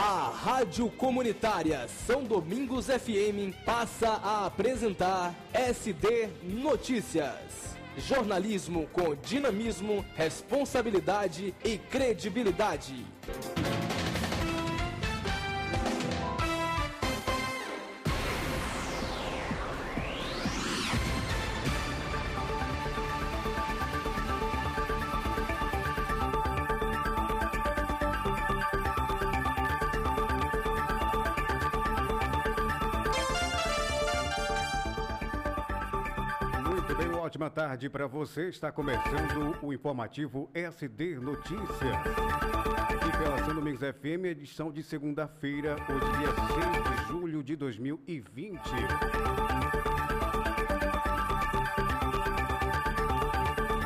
A Rádio Comunitária São Domingos FM passa a apresentar SD Notícias. Jornalismo com dinamismo, responsabilidade e credibilidade. Tarde para você. Está começando o informativo SD Notícias. Aqui pela São Domingos FM, edição de segunda-feira, hoje dia 6 de julho de 2020.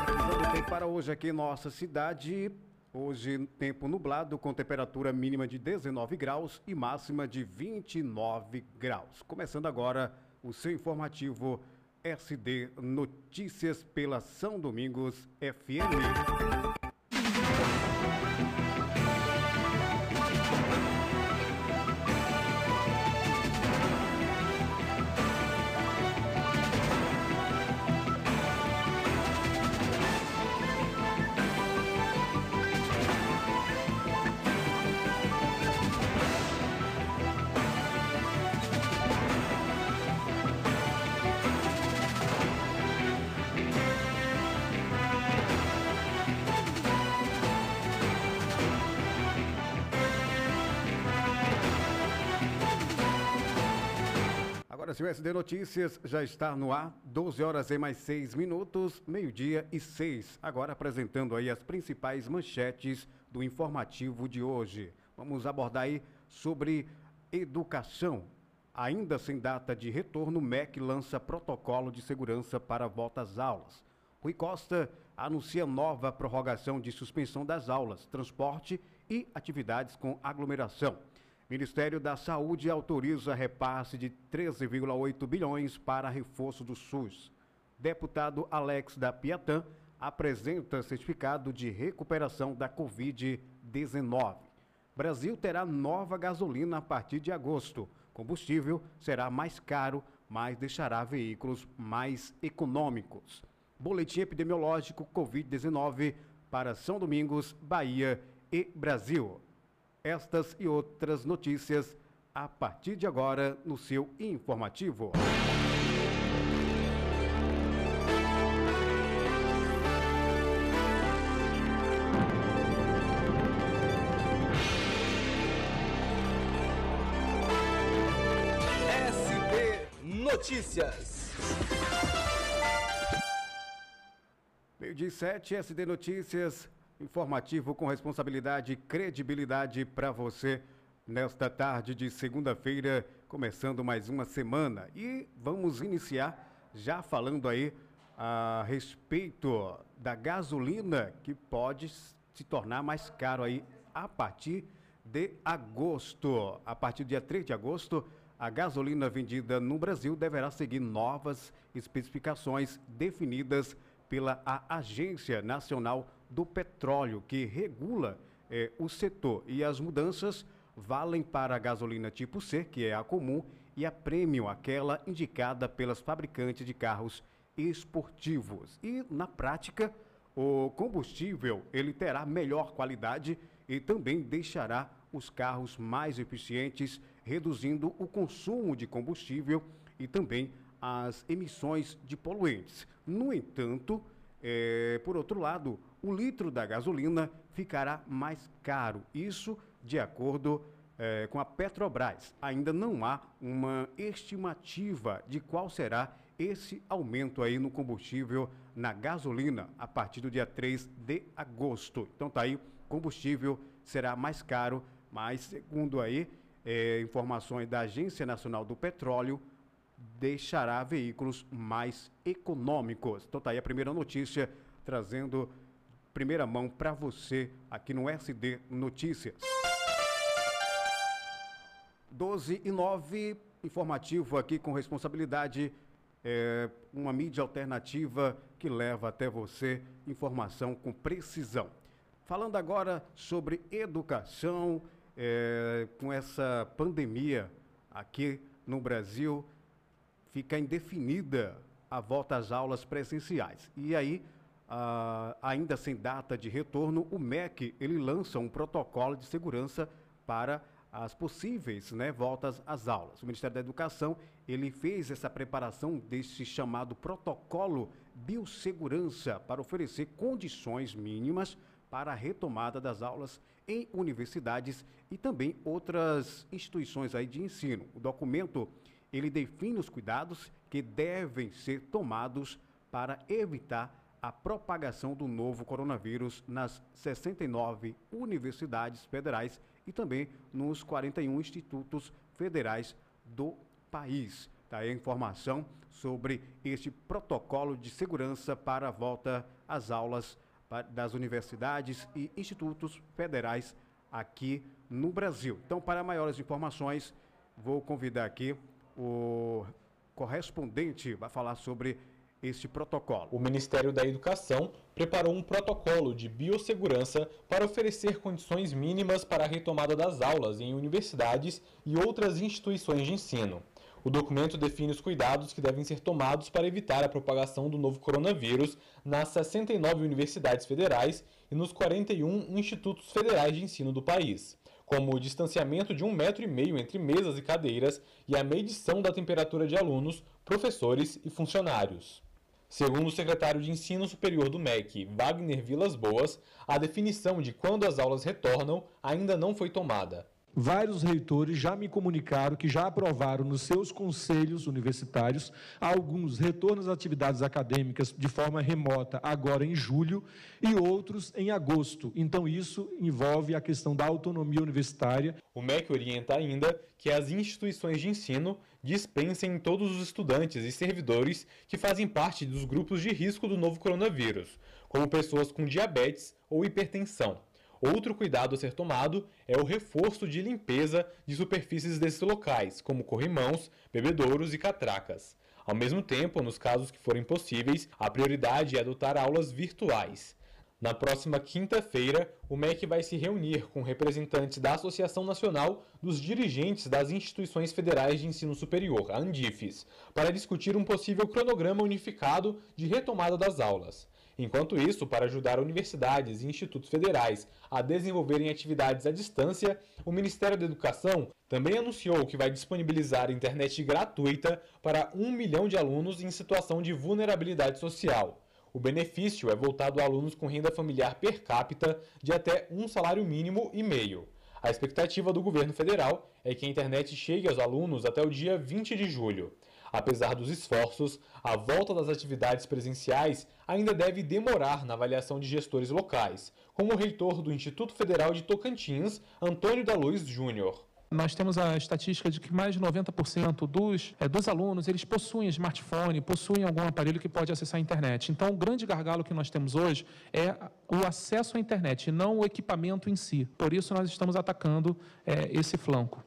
Previsão do tempo para hoje aqui em nossa cidade. Hoje, tempo nublado, com temperatura mínima de 19 graus e máxima de 29 graus. Começando agora o seu informativo SD Notícias pela São Domingos FM. SD Notícias já está no ar, 12 horas e mais 6 minutos, meio-dia e 6. Agora apresentando aí as principais manchetes do informativo de hoje. Vamos abordar aí sobre educação. Ainda sem data de retorno, o MEC lança protocolo de segurança para volta às aulas. Rui Costa anuncia nova prorrogação de suspensão das aulas, transporte e atividades com aglomeração. Ministério da Saúde autoriza repasse de 13,8 bilhões para reforço do SUS. Deputado Alex da Piatã apresenta certificado de recuperação da Covid-19. Brasil terá nova gasolina a partir de agosto. Combustível será mais caro, mas deixará veículos mais econômicos. Boletim epidemiológico Covid-19 para São Domingos, Bahia e Brasil. Estas e outras notícias a partir de agora no seu informativo. SD Notícias. Meio dia e sete, SD Notícias, informativo com responsabilidade e credibilidade para você nesta tarde de segunda-feira, começando mais uma semana. E vamos iniciar já falando aí a respeito da gasolina que pode se tornar mais caro aí a partir de agosto. A partir do dia 3 de agosto, a gasolina vendida no Brasil deverá seguir novas especificações definidas pela Agência Nacional do Petróleo, que regula eh, o setor. E as mudanças valem para a gasolina tipo C, que é a comum, e a Premium, aquela indicada pelas fabricantes de carros esportivos. E na prática, o combustível ele terá melhor qualidade e também deixará os carros mais eficientes, reduzindo o consumo de combustível e também as emissões de poluentes. No entanto, eh, por outro lado, o litro da gasolina ficará mais caro. Isso de acordo eh, com a Petrobras. Ainda não há uma estimativa de qual será esse aumento aí no combustível na gasolina a partir do dia 3 de agosto. Então tá aí, combustível será mais caro, mas segundo aí eh, informações da Agência Nacional do Petróleo, deixará veículos mais econômicos. Então tá aí a primeira notícia trazendo primeira mão para você aqui no SD Notícias. 12 e 9, informativo aqui com responsabilidade, é, uma mídia alternativa que leva até você informação com precisão. Falando agora sobre educação, é, com essa pandemia aqui no Brasil, fica indefinida a volta às aulas presenciais. E aí, ah, ainda sem data de retorno, o MEC ele lança um protocolo de segurança para as possíveis né, voltas às aulas. O Ministério da Educação ele fez essa preparação desse chamado protocolo biossegurança para oferecer condições mínimas para a retomada das aulas em universidades e também outras instituições aí de ensino. O documento ele define os cuidados que devem ser tomados para evitar a propagação do novo coronavírus nas 69 universidades federais e também nos 41 institutos federais do país. Tá aí a informação sobre este protocolo de segurança para a volta às aulas das universidades e institutos federais aqui no Brasil. Então, para maiores informações, vou convidar aqui o correspondente vai falar sobre este protocolo. O Ministério da Educação preparou um protocolo de biossegurança para oferecer condições mínimas para a retomada das aulas em universidades e outras instituições de ensino. O documento define os cuidados que devem ser tomados para evitar a propagação do novo coronavírus nas 69 universidades federais e nos 41 institutos federais de ensino do país como o distanciamento de um metro e meio entre mesas e cadeiras e a medição da temperatura de alunos, professores e funcionários. Segundo o secretário de Ensino Superior do MEC, Wagner Vilas Boas, a definição de quando as aulas retornam ainda não foi tomada. Vários reitores já me comunicaram que já aprovaram nos seus conselhos universitários alguns retornos às atividades acadêmicas de forma remota agora em julho e outros em agosto. Então isso envolve a questão da autonomia universitária. O MEC orienta ainda que as instituições de ensino dispensem todos os estudantes e servidores que fazem parte dos grupos de risco do novo coronavírus, como pessoas com diabetes ou hipertensão. Outro cuidado a ser tomado é o reforço de limpeza de superfícies desses locais, como corrimãos, bebedouros e catracas. Ao mesmo tempo, nos casos que forem possíveis, a prioridade é adotar aulas virtuais. Na próxima quinta-feira, o MEC vai se reunir com representantes da Associação Nacional dos Dirigentes das Instituições Federais de Ensino Superior, a ANDIFES, para discutir um possível cronograma unificado de retomada das aulas. Enquanto isso, para ajudar universidades e institutos federais a desenvolverem atividades à distância, o Ministério da Educação também anunciou que vai disponibilizar internet gratuita para um milhão de alunos em situação de vulnerabilidade social. O benefício é voltado a alunos com renda familiar per capita de até um salário mínimo e meio. A expectativa do governo federal é que a internet chegue aos alunos até o dia 20 de julho. Apesar dos esforços, a volta das atividades presenciais ainda deve demorar na avaliação de gestores locais, como o reitor do Instituto Federal de Tocantins, Antônio da Luz Júnior. Nós temos a estatística de que mais de 90% dos, é, dos alunos eles possuem smartphone, possuem algum aparelho que pode acessar a internet. Então, o grande gargalo que nós temos hoje é o acesso à internet, não o equipamento em si. Por isso, nós estamos atacando é, esse flanco.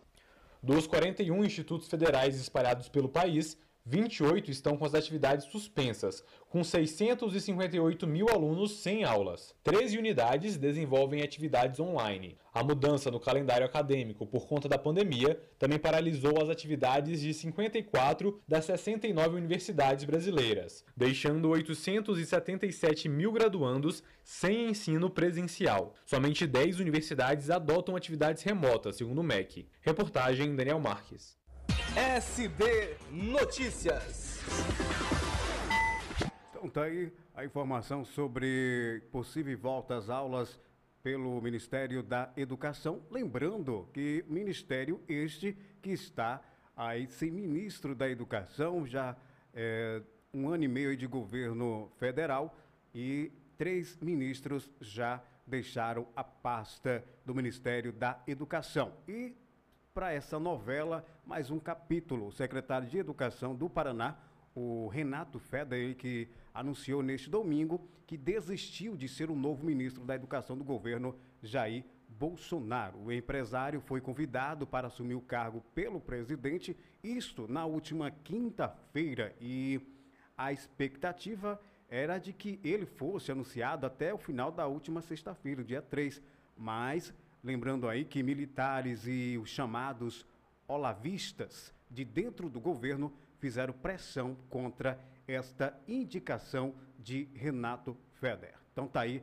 Dos 41 institutos federais espalhados pelo país, 28 estão com as atividades suspensas, com 658 mil alunos sem aulas. 13 unidades desenvolvem atividades online. A mudança no calendário acadêmico por conta da pandemia também paralisou as atividades de 54 das 69 universidades brasileiras, deixando 877 mil graduandos sem ensino presencial. Somente 10 universidades adotam atividades remotas, segundo o MEC. Reportagem Daniel Marques. SD Notícias. Então tá aí a informação sobre possível volta às aulas pelo Ministério da Educação. Lembrando que ministério este que está aí sem ministro da Educação, já é, um ano e meio de governo federal e três ministros já deixaram a pasta do Ministério da Educação. E para essa novela mais um capítulo. O secretário de Educação do Paraná, o Renato Feder, que anunciou neste domingo que desistiu de ser o novo ministro da Educação do governo Jair Bolsonaro. O empresário foi convidado para assumir o cargo pelo presidente, isto na última quinta-feira, e a expectativa era de que ele fosse anunciado até o final da última sexta-feira, dia 3, mas Lembrando aí que militares e os chamados olavistas de dentro do governo fizeram pressão contra esta indicação de Renato Feder. Então tá aí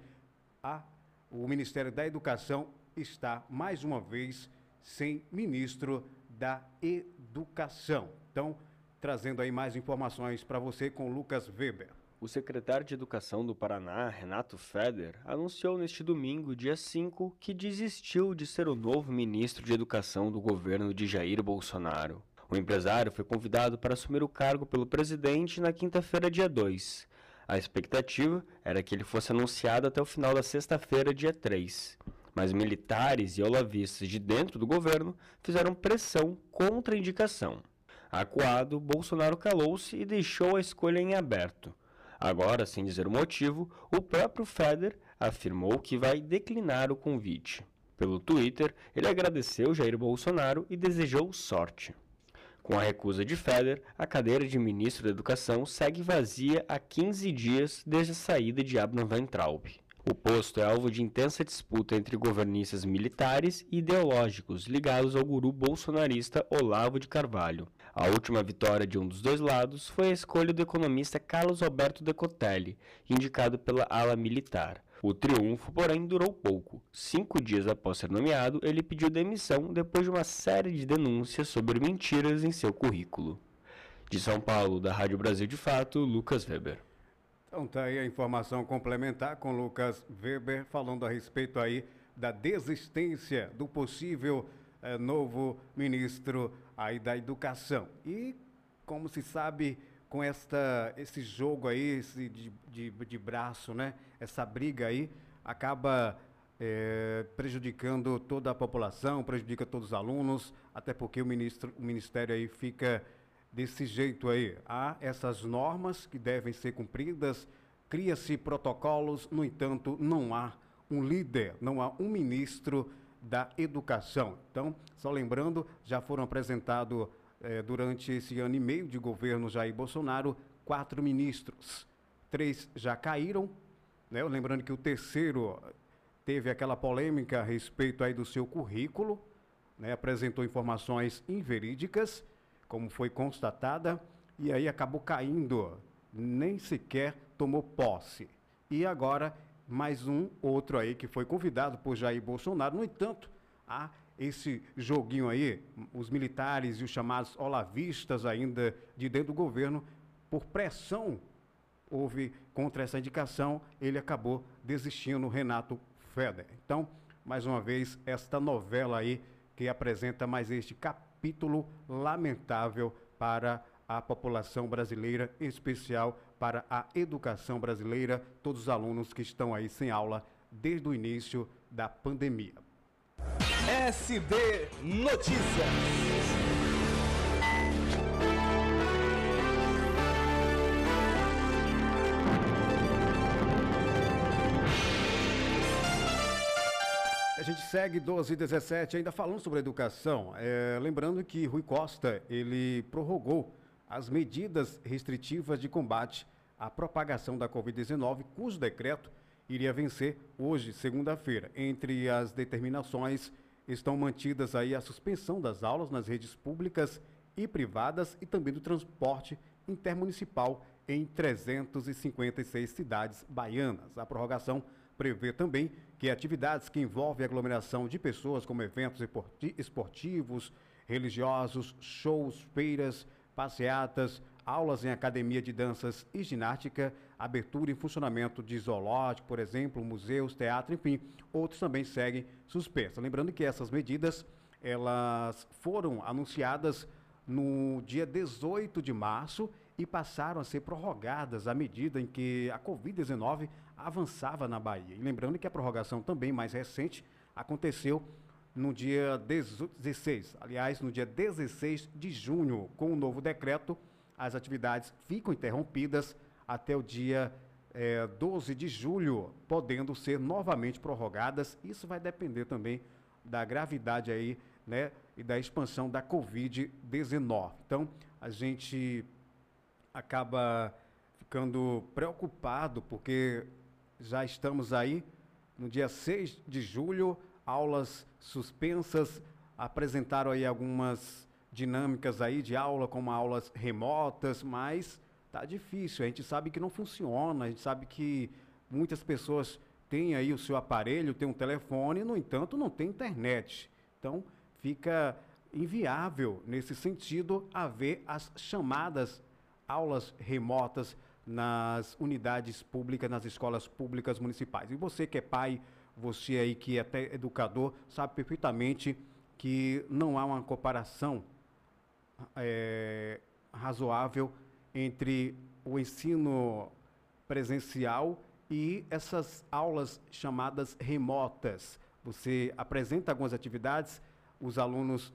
a, o Ministério da Educação está mais uma vez sem ministro da Educação. Então, trazendo aí mais informações para você com Lucas Weber. O secretário de Educação do Paraná, Renato Feder, anunciou neste domingo, dia 5, que desistiu de ser o novo ministro de Educação do governo de Jair Bolsonaro. O empresário foi convidado para assumir o cargo pelo presidente na quinta-feira, dia 2. A expectativa era que ele fosse anunciado até o final da sexta-feira, dia 3. Mas militares e olavistas de dentro do governo fizeram pressão contra a indicação. Acuado, Bolsonaro calou-se e deixou a escolha em aberto. Agora, sem dizer o motivo, o próprio Feder afirmou que vai declinar o convite. Pelo Twitter, ele agradeceu Jair Bolsonaro e desejou sorte. Com a recusa de Feder, a cadeira de ministro da Educação segue vazia há 15 dias desde a saída de Abner Weintraub. O posto é alvo de intensa disputa entre governistas militares e ideológicos ligados ao guru bolsonarista Olavo de Carvalho. A última vitória de um dos dois lados foi a escolha do economista Carlos Alberto Decotelli, indicado pela ala militar. O triunfo, porém, durou pouco. Cinco dias após ser nomeado, ele pediu demissão depois de uma série de denúncias sobre mentiras em seu currículo. De São Paulo, da Rádio Brasil de Fato, Lucas Weber. Então tá aí a informação complementar com Lucas Weber falando a respeito aí da desistência do possível eh, novo ministro aí da educação. E como se sabe com esta esse jogo aí esse de, de, de braço, né? Essa briga aí acaba eh, prejudicando toda a população, prejudica todos os alunos, até porque o ministro o ministério aí fica desse jeito aí. Há essas normas que devem ser cumpridas, cria-se protocolos, no entanto, não há um líder, não há um ministro da educação. Então, só lembrando, já foram apresentados eh, durante esse ano e meio de governo Jair Bolsonaro quatro ministros. Três já caíram, né? lembrando que o terceiro teve aquela polêmica a respeito aí do seu currículo, né? apresentou informações inverídicas como foi constatada, e aí acabou caindo, nem sequer tomou posse. E agora, mais um outro aí que foi convidado por Jair Bolsonaro. No entanto, há esse joguinho aí, os militares e os chamados olavistas ainda de dentro do governo, por pressão houve contra essa indicação, ele acabou desistindo, Renato Feder. Então, mais uma vez, esta novela aí que apresenta mais este capítulo lamentável para a população brasileira, em especial para a educação brasileira, todos os alunos que estão aí sem aula desde o início da pandemia. SD Notícias. A gente segue 12 e 17, ainda falando sobre educação. É, lembrando que Rui Costa, ele prorrogou as medidas restritivas de combate à propagação da Covid-19, cujo decreto iria vencer hoje, segunda-feira. Entre as determinações estão mantidas aí a suspensão das aulas nas redes públicas e privadas e também do transporte intermunicipal em 356 cidades baianas. A prorrogação prevê também que atividades que envolvem aglomeração de pessoas, como eventos esportivos, religiosos, shows, feiras, passeatas, aulas em academia de danças e ginástica, abertura e funcionamento de zoológico, por exemplo, museus, teatro, enfim, outros também seguem suspensos. Lembrando que essas medidas, elas foram anunciadas no dia 18 de março e passaram a ser prorrogadas à medida em que a Covid-19 avançava na Bahia. E lembrando que a prorrogação também mais recente aconteceu no dia 16, aliás, no dia 16 de junho, com o novo decreto, as atividades ficam interrompidas até o dia é, 12 de julho, podendo ser novamente prorrogadas. Isso vai depender também da gravidade aí, né, e da expansão da Covid-19. Então, a gente acaba ficando preocupado porque já estamos aí no dia 6 de julho, aulas suspensas, apresentaram aí algumas dinâmicas aí de aula, como aulas remotas, mas tá difícil. A gente sabe que não funciona, a gente sabe que muitas pessoas têm aí o seu aparelho, tem um telefone, no entanto, não tem internet. Então, fica inviável nesse sentido haver as chamadas aulas remotas nas unidades públicas, nas escolas públicas municipais. E você que é pai, você aí que é até educador, sabe perfeitamente que não há uma comparação é, razoável entre o ensino presencial e essas aulas chamadas remotas. Você apresenta algumas atividades, os alunos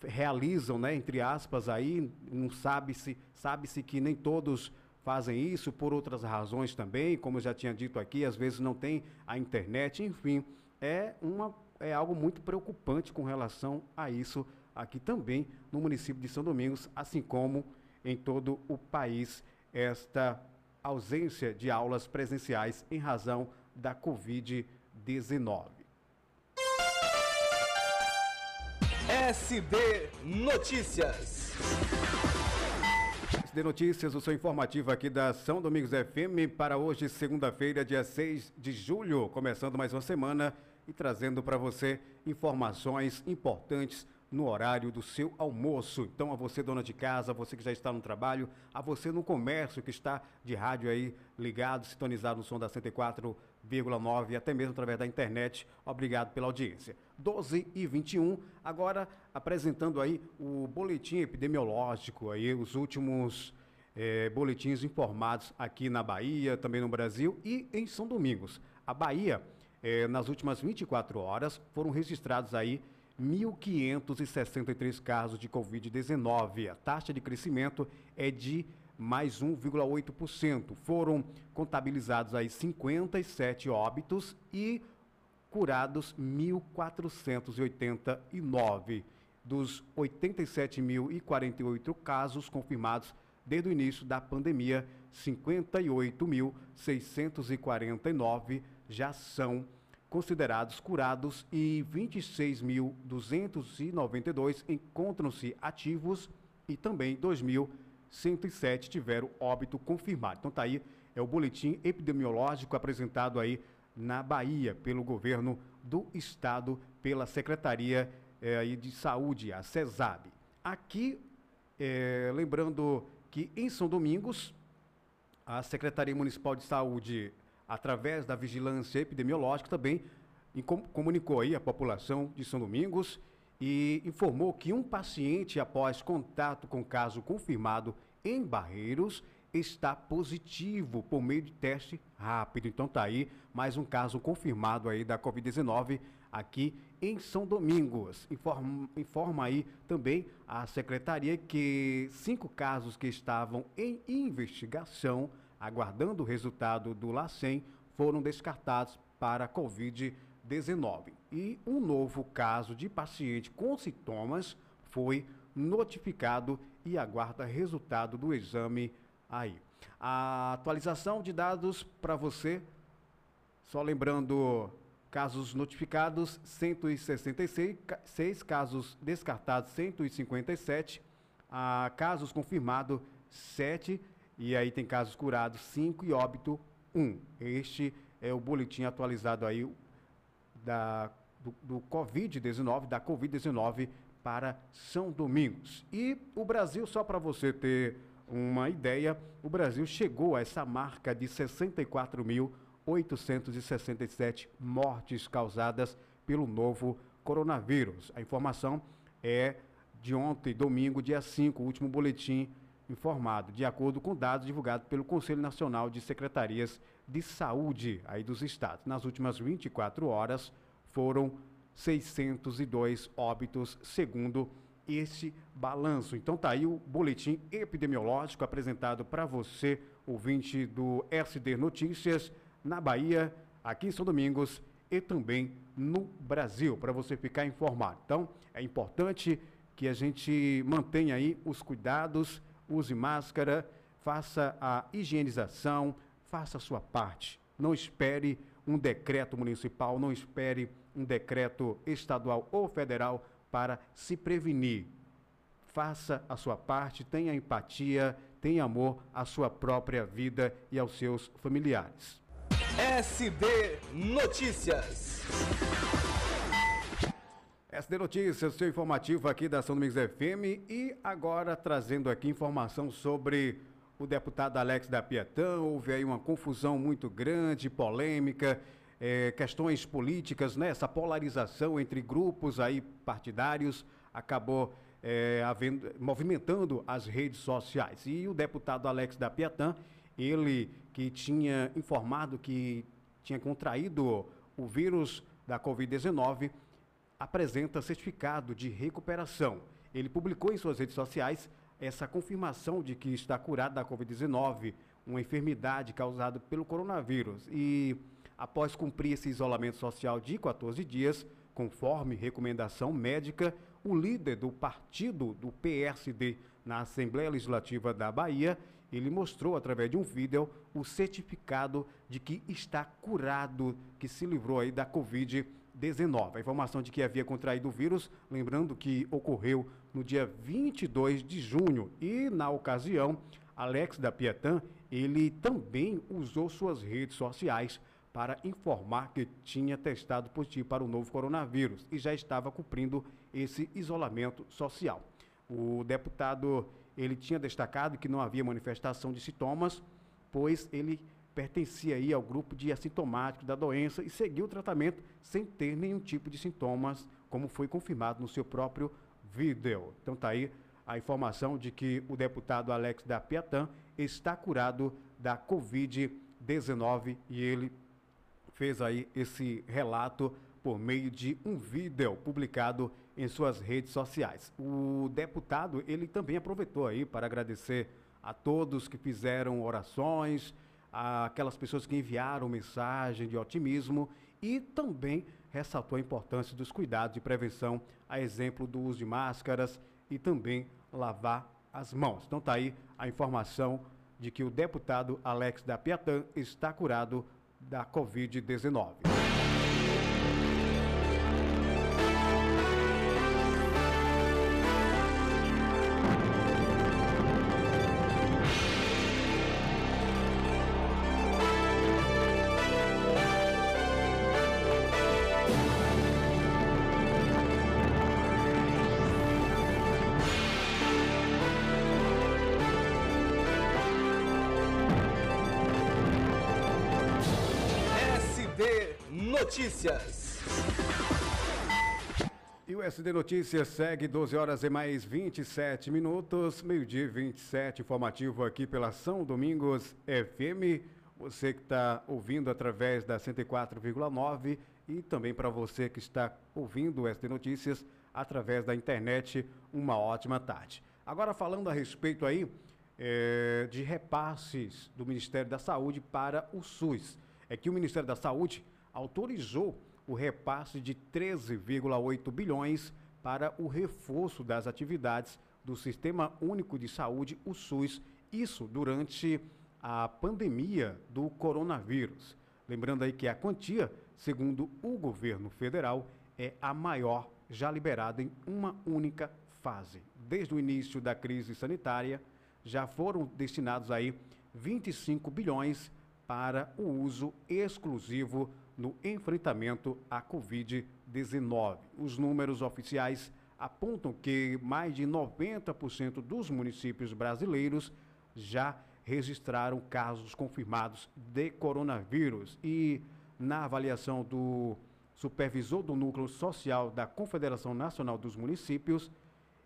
realizam, né, entre aspas, aí, não sabe-se, sabe-se que nem todos fazem isso por outras razões também, como eu já tinha dito aqui, às vezes não tem a internet, enfim, é, uma, é algo muito preocupante com relação a isso aqui também no município de São Domingos, assim como em todo o país, esta ausência de aulas presenciais em razão da Covid-19. SD Notícias. SD Notícias, o seu informativo aqui da São Domingos FM para hoje, segunda-feira, dia 6 de julho, começando mais uma semana e trazendo para você informações importantes no horário do seu almoço. Então, a você, dona de casa, a você que já está no trabalho, a você no comércio que está de rádio aí ligado, sintonizado no som da 104,9 e até mesmo através da internet. Obrigado pela audiência. 12 e 21, agora apresentando aí o boletim epidemiológico, aí os últimos eh, boletins informados aqui na Bahia, também no Brasil e em São Domingos. A Bahia, eh, nas últimas 24 horas, foram registrados aí 1.563 casos de Covid-19. A taxa de crescimento é de mais 1,8%. Foram contabilizados aí 57 óbitos e curados 1.489. Dos 87.048 casos confirmados desde o início da pandemia, 58.649 já são considerados curados e 26.292 encontram-se ativos e também 2.107 tiveram óbito confirmado. Então tá aí, é o boletim epidemiológico apresentado aí na Bahia pelo governo do estado, pela Secretaria é, aí de Saúde, a CESAB. Aqui, é, lembrando que em São Domingos, a Secretaria Municipal de Saúde através da vigilância epidemiológica, também comunicou aí a população de São Domingos e informou que um paciente, após contato com caso confirmado em Barreiros, está positivo por meio de teste rápido. Então tá aí mais um caso confirmado aí da Covid-19 aqui em São Domingos. Informa, informa aí também a secretaria que cinco casos que estavam em investigação aguardando o resultado do LACEN, foram descartados para Covid-19. E um novo caso de paciente com sintomas foi notificado e aguarda resultado do exame aí. A atualização de dados para você, só lembrando, casos notificados 166, casos descartados 157, a casos confirmados 7 e aí tem casos curados 5 e óbito 1. Este é o boletim atualizado aí da, do, do Covid-19, da Covid-19 para São Domingos. E o Brasil, só para você ter uma ideia, o Brasil chegou a essa marca de 64.867 mortes causadas pelo novo coronavírus. A informação é de ontem, domingo, dia 5, o último boletim informado, de acordo com dados divulgados pelo Conselho Nacional de Secretarias de Saúde aí dos estados. Nas últimas 24 horas foram 602 óbitos, segundo esse balanço. Então tá aí o boletim epidemiológico apresentado para você, ouvinte do SD Notícias, na Bahia, aqui em São Domingos e também no Brasil, para você ficar informado. Então, é importante que a gente mantenha aí os cuidados use máscara, faça a higienização, faça a sua parte. Não espere um decreto municipal, não espere um decreto estadual ou federal para se prevenir. Faça a sua parte, tenha empatia, tenha amor à sua própria vida e aos seus familiares. SD Notícias. SD Notícias, seu informativo aqui da São Domingos FM e agora trazendo aqui informação sobre o deputado Alex da Pietã. Houve aí uma confusão muito grande, polêmica, é, questões políticas, né? Essa polarização entre grupos aí partidários acabou é, havendo, movimentando as redes sociais. E o deputado Alex da Pietã, ele que tinha informado que tinha contraído o vírus da Covid-19, apresenta certificado de recuperação. Ele publicou em suas redes sociais essa confirmação de que está curado da Covid-19, uma enfermidade causada pelo coronavírus. E após cumprir esse isolamento social de 14 dias, conforme recomendação médica, o líder do partido do PSD na Assembleia Legislativa da Bahia, ele mostrou através de um vídeo o certificado de que está curado, que se livrou aí da Covid-19. 19. A informação de que havia contraído o vírus, lembrando que ocorreu no dia 22 de junho e na ocasião, Alex da Pietã, ele também usou suas redes sociais para informar que tinha testado positivo para o novo coronavírus e já estava cumprindo esse isolamento social. O deputado, ele tinha destacado que não havia manifestação de sintomas, pois ele pertencia aí ao grupo de assintomáticos da doença e seguiu o tratamento sem ter nenhum tipo de sintomas, como foi confirmado no seu próprio vídeo. Então tá aí a informação de que o deputado Alex da Piatã está curado da Covid-19 e ele fez aí esse relato por meio de um vídeo publicado em suas redes sociais. O deputado, ele também aproveitou aí para agradecer a todos que fizeram orações, aquelas pessoas que enviaram mensagem de otimismo e também ressaltou a importância dos cuidados de prevenção, a exemplo do uso de máscaras e também lavar as mãos. Então tá aí a informação de que o deputado Alex da Piatã está curado da Covid-19. Notícias. E o SD Notícias segue 12 horas e mais 27 minutos, meio-dia 27, informativo aqui pela São Domingos FM. Você que está ouvindo através da 104,9 e também para você que está ouvindo o SD Notícias através da internet, uma ótima tarde. Agora falando a respeito aí é, de repasses do Ministério da Saúde para o SUS. É que o Ministério da Saúde autorizou o repasse de 13,8 bilhões para o reforço das atividades do Sistema Único de Saúde, o SUS, isso durante a pandemia do coronavírus. Lembrando aí que a quantia, segundo o governo federal, é a maior já liberada em uma única fase. Desde o início da crise sanitária, já foram destinados aí 25 bilhões para o uso exclusivo no enfrentamento à Covid-19. Os números oficiais apontam que mais de 90% dos municípios brasileiros já registraram casos confirmados de coronavírus e na avaliação do supervisor do Núcleo Social da Confederação Nacional dos Municípios,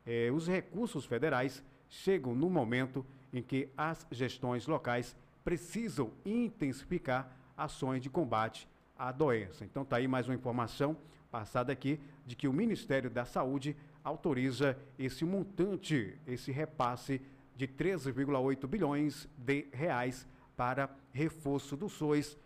eh, os recursos federais chegam no momento em que as gestões locais precisam intensificar ações de combate a doença. Então tá aí mais uma informação passada aqui de que o Ministério da Saúde autoriza esse montante, esse repasse de 13,8 bilhões de reais para reforço do SOS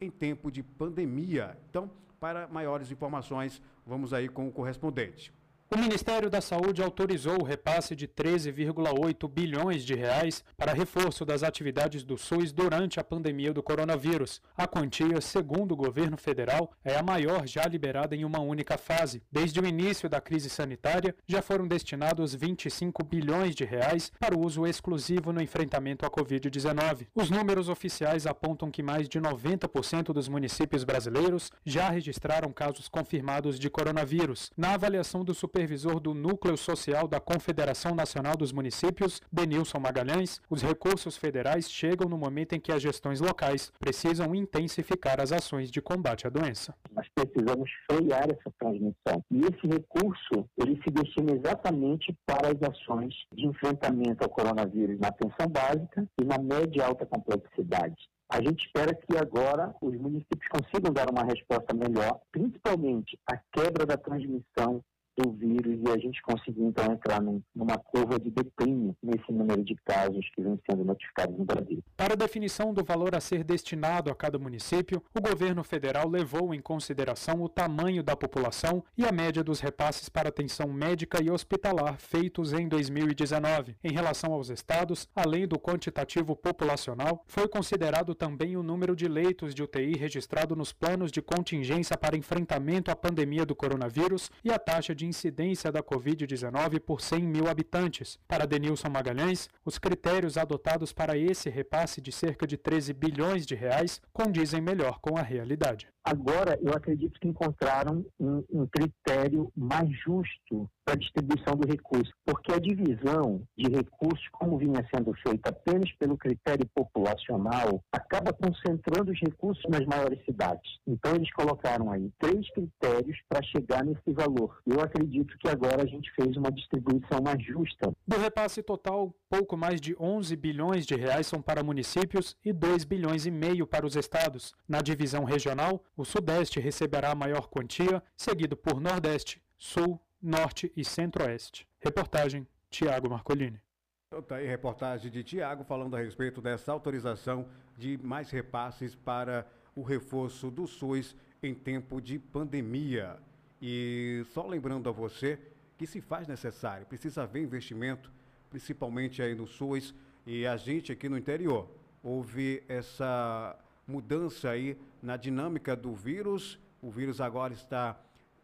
em tempo de pandemia. Então, para maiores informações, vamos aí com o correspondente. O Ministério da Saúde autorizou o repasse de 13,8 bilhões de reais para reforço das atividades do SUS durante a pandemia do coronavírus. A quantia, segundo o governo federal, é a maior já liberada em uma única fase. Desde o início da crise sanitária, já foram destinados 25 bilhões de reais para o uso exclusivo no enfrentamento à Covid-19. Os números oficiais apontam que mais de 90% dos municípios brasileiros já registraram casos confirmados de coronavírus. Na avaliação do super supervisor do Núcleo Social da Confederação Nacional dos Municípios, Denilson Magalhães, os recursos federais chegam no momento em que as gestões locais precisam intensificar as ações de combate à doença. Nós precisamos frear essa transmissão. E esse recurso, ele se destina exatamente para as ações de enfrentamento ao coronavírus na atenção básica e na média e alta complexidade. A gente espera que agora os municípios consigam dar uma resposta melhor, principalmente a quebra da transmissão do vírus e a gente conseguir então entrar num, numa curva de declínio nesse número de casos que vem sendo notificados no Brasil. Para a definição do valor a ser destinado a cada município, o governo federal levou em consideração o tamanho da população e a média dos repasses para atenção médica e hospitalar feitos em 2019. Em relação aos estados, além do quantitativo populacional, foi considerado também o número de leitos de UTI registrado nos planos de contingência para enfrentamento à pandemia do coronavírus e a taxa de incidência da Covid-19 por 100 mil habitantes. Para Denilson Magalhães, os critérios adotados para esse repasse de cerca de 13 bilhões de reais condizem melhor com a realidade. Agora, eu acredito que encontraram um, um critério mais justo para a distribuição do recurso, porque a divisão de recursos, como vinha sendo feita apenas pelo critério populacional, acaba concentrando os recursos nas maiores cidades. Então, eles colocaram aí três critérios para chegar nesse valor. Eu acredito que agora a gente fez uma distribuição mais justa. Do repasse total, pouco mais de 11 bilhões de reais são para municípios e 2 bilhões e meio para os estados. Na divisão regional, o Sudeste receberá a maior quantia, seguido por Nordeste, Sul, Norte e Centro-Oeste. Reportagem Tiago Marcolini. Então tá aí reportagem de Tiago falando a respeito dessa autorização de mais repasses para o reforço do SUS em tempo de pandemia. E só lembrando a você que se faz necessário, precisa haver investimento, principalmente aí no SUS e a gente aqui no interior. Houve essa mudança aí na dinâmica do vírus. O vírus agora está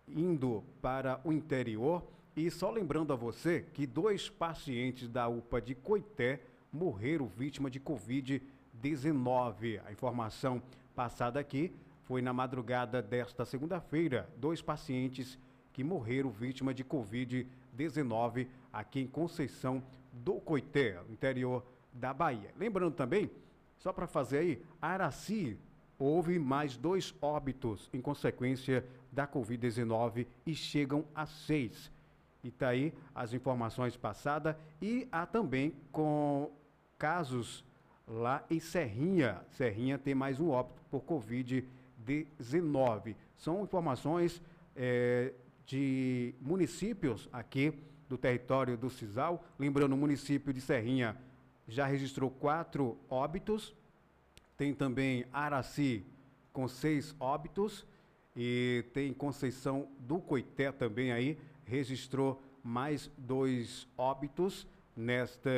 indo para o interior. E só lembrando a você que dois pacientes da UPA de Coité morreram vítima de Covid-19. A informação passada aqui foi na madrugada desta segunda-feira. Dois pacientes que morreram vítima de Covid-19 aqui em Conceição do Coité, interior da Bahia. Lembrando também só para fazer aí, Araci, houve mais dois óbitos em consequência da Covid-19 e chegam a seis. E tá aí as informações passadas e há também com casos lá em Serrinha. Serrinha tem mais um óbito por Covid-19. São informações é, de municípios aqui do território do Cisal. Lembrando, o município de Serrinha já registrou quatro óbitos. Tem também Araci com seis óbitos. E tem Conceição do Coité também aí, registrou mais dois óbitos nesta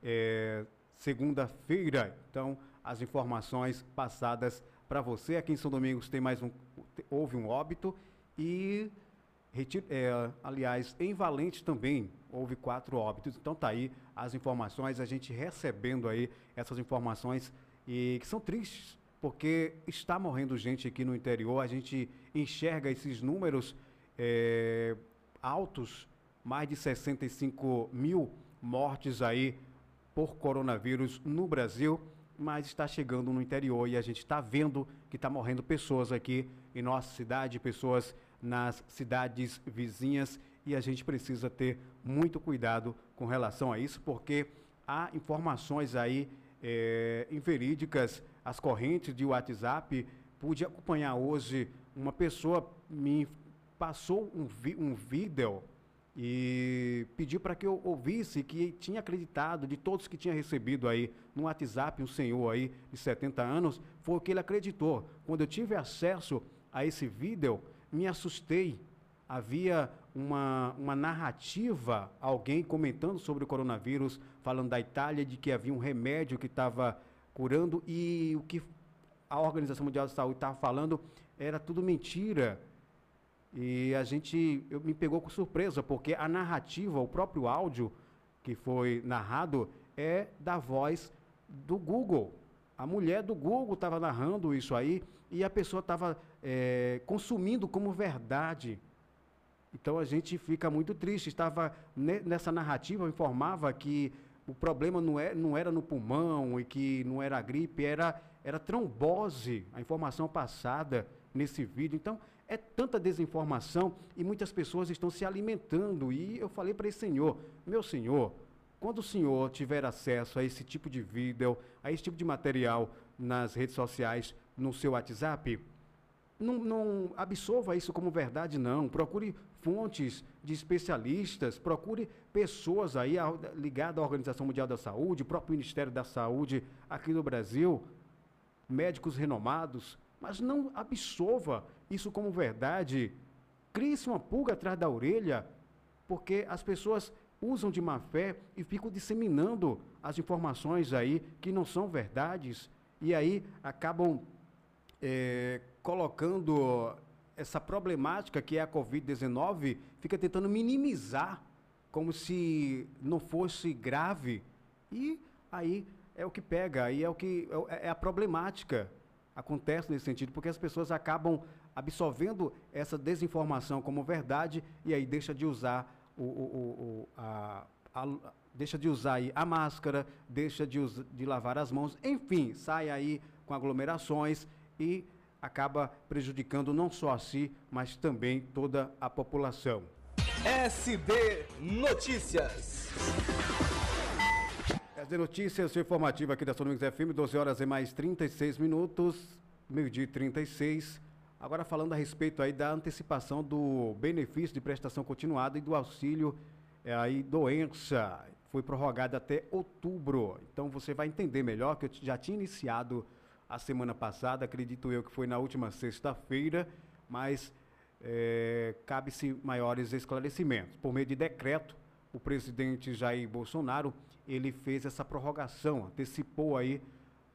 é, segunda-feira. Então, as informações passadas para você. Aqui em São Domingos tem mais um, houve um óbito e é, aliás, em Valente também houve quatro óbitos. Então tá aí as informações, a gente recebendo aí essas informações e que são tristes, porque está morrendo gente aqui no interior, a gente enxerga esses números é, altos, mais de 65 mil mortes aí por coronavírus no Brasil, mas está chegando no interior e a gente está vendo que está morrendo pessoas aqui em nossa cidade, pessoas nas cidades vizinhas. E a gente precisa ter muito cuidado com relação a isso, porque há informações aí é, inverídicas, as correntes de WhatsApp. Pude acompanhar hoje, uma pessoa me passou um, vi, um vídeo e pediu para que eu ouvisse que tinha acreditado de todos que tinha recebido aí no WhatsApp um senhor aí de 70 anos, foi o que ele acreditou. Quando eu tive acesso a esse vídeo, me assustei. havia uma, uma narrativa, alguém comentando sobre o coronavírus, falando da Itália, de que havia um remédio que estava curando e o que a Organização Mundial de Saúde estava falando era tudo mentira. E a gente, eu me pegou com surpresa, porque a narrativa, o próprio áudio que foi narrado é da voz do Google. A mulher do Google estava narrando isso aí e a pessoa estava é, consumindo como verdade. Então a gente fica muito triste. Estava nessa narrativa, informava que o problema não, é, não era no pulmão e que não era gripe, era, era trombose, a informação passada nesse vídeo. Então, é tanta desinformação e muitas pessoas estão se alimentando. E eu falei para esse senhor, meu senhor, quando o senhor tiver acesso a esse tipo de vídeo, a esse tipo de material nas redes sociais, no seu WhatsApp, não, não absorva isso como verdade, não. Procure fontes de especialistas, procure pessoas aí ligadas à Organização Mundial da Saúde, próprio Ministério da Saúde aqui no Brasil, médicos renomados, mas não absorva isso como verdade. Crie-se uma pulga atrás da orelha, porque as pessoas usam de má fé e ficam disseminando as informações aí que não são verdades. E aí acabam é, colocando essa problemática que é a Covid-19, fica tentando minimizar como se não fosse grave. E aí é o que pega, aí é o que é, é a problemática acontece nesse sentido, porque as pessoas acabam absorvendo essa desinformação como verdade e aí deixa de usar o, o, o a, a, deixa de usar a máscara, deixa de, de lavar as mãos, enfim, sai aí com aglomerações e acaba prejudicando não só a si, mas também toda a população. SD Notícias. SD Notícias, informativa aqui da São Domingos FM, 12 horas e mais 36 minutos, meio-dia 36. Agora falando a respeito aí da antecipação do benefício de prestação continuada e do auxílio é, aí doença. Foi prorrogado até outubro. Então você vai entender melhor que eu já tinha iniciado a semana passada, acredito eu que foi na última sexta-feira, mas é, cabe-se maiores esclarecimentos. Por meio de decreto, o presidente Jair Bolsonaro, ele fez essa prorrogação, antecipou aí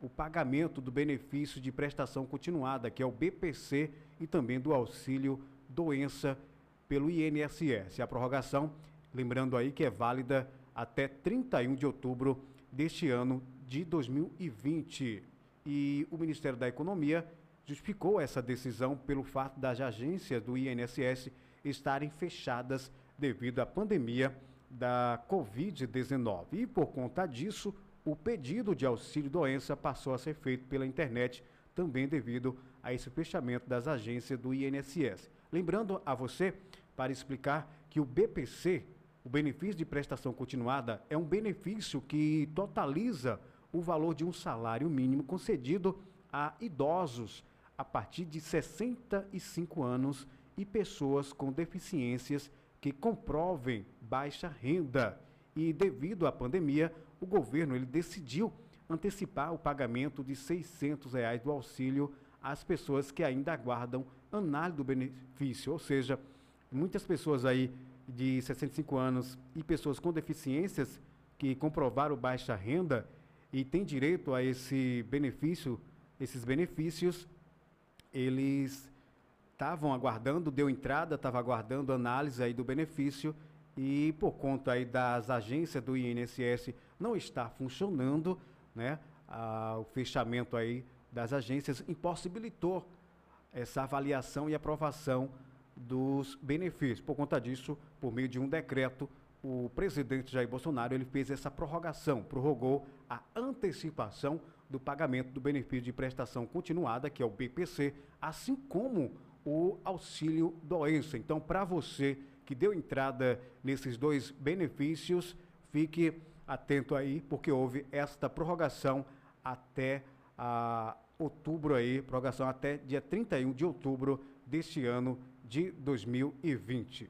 o pagamento do benefício de prestação continuada, que é o BPC, e também do auxílio doença pelo INSS. A prorrogação, lembrando aí que é válida até 31 de outubro deste ano de 2020 e o Ministério da Economia justificou essa decisão pelo fato das agências do INSS estarem fechadas devido à pandemia da Covid-19. E por conta disso, o pedido de auxílio doença passou a ser feito pela internet, também devido a esse fechamento das agências do INSS. Lembrando a você, para explicar que o BPC, o benefício de prestação continuada, é um benefício que totaliza o valor de um salário mínimo concedido a idosos a partir de 65 anos e pessoas com deficiências que comprovem baixa renda. E devido à pandemia, o governo ele decidiu antecipar o pagamento de 600 reais do auxílio às pessoas que ainda aguardam análise do benefício, ou seja, muitas pessoas aí de 65 anos e pessoas com deficiências que comprovaram baixa renda e tem direito a esse benefício, esses benefícios, eles estavam aguardando, deu entrada, estava aguardando análise aí do benefício e por conta aí das agências do INSS não está funcionando, né? O fechamento aí das agências impossibilitou essa avaliação e aprovação dos benefícios. Por conta disso, por meio de um decreto, o presidente Jair Bolsonaro ele fez essa prorrogação, prorrogou a antecipação do pagamento do benefício de prestação continuada, que é o BPC, assim como o auxílio doença. Então, para você que deu entrada nesses dois benefícios, fique atento aí, porque houve esta prorrogação até a outubro aí, prorrogação até dia 31 de outubro deste ano de 2020.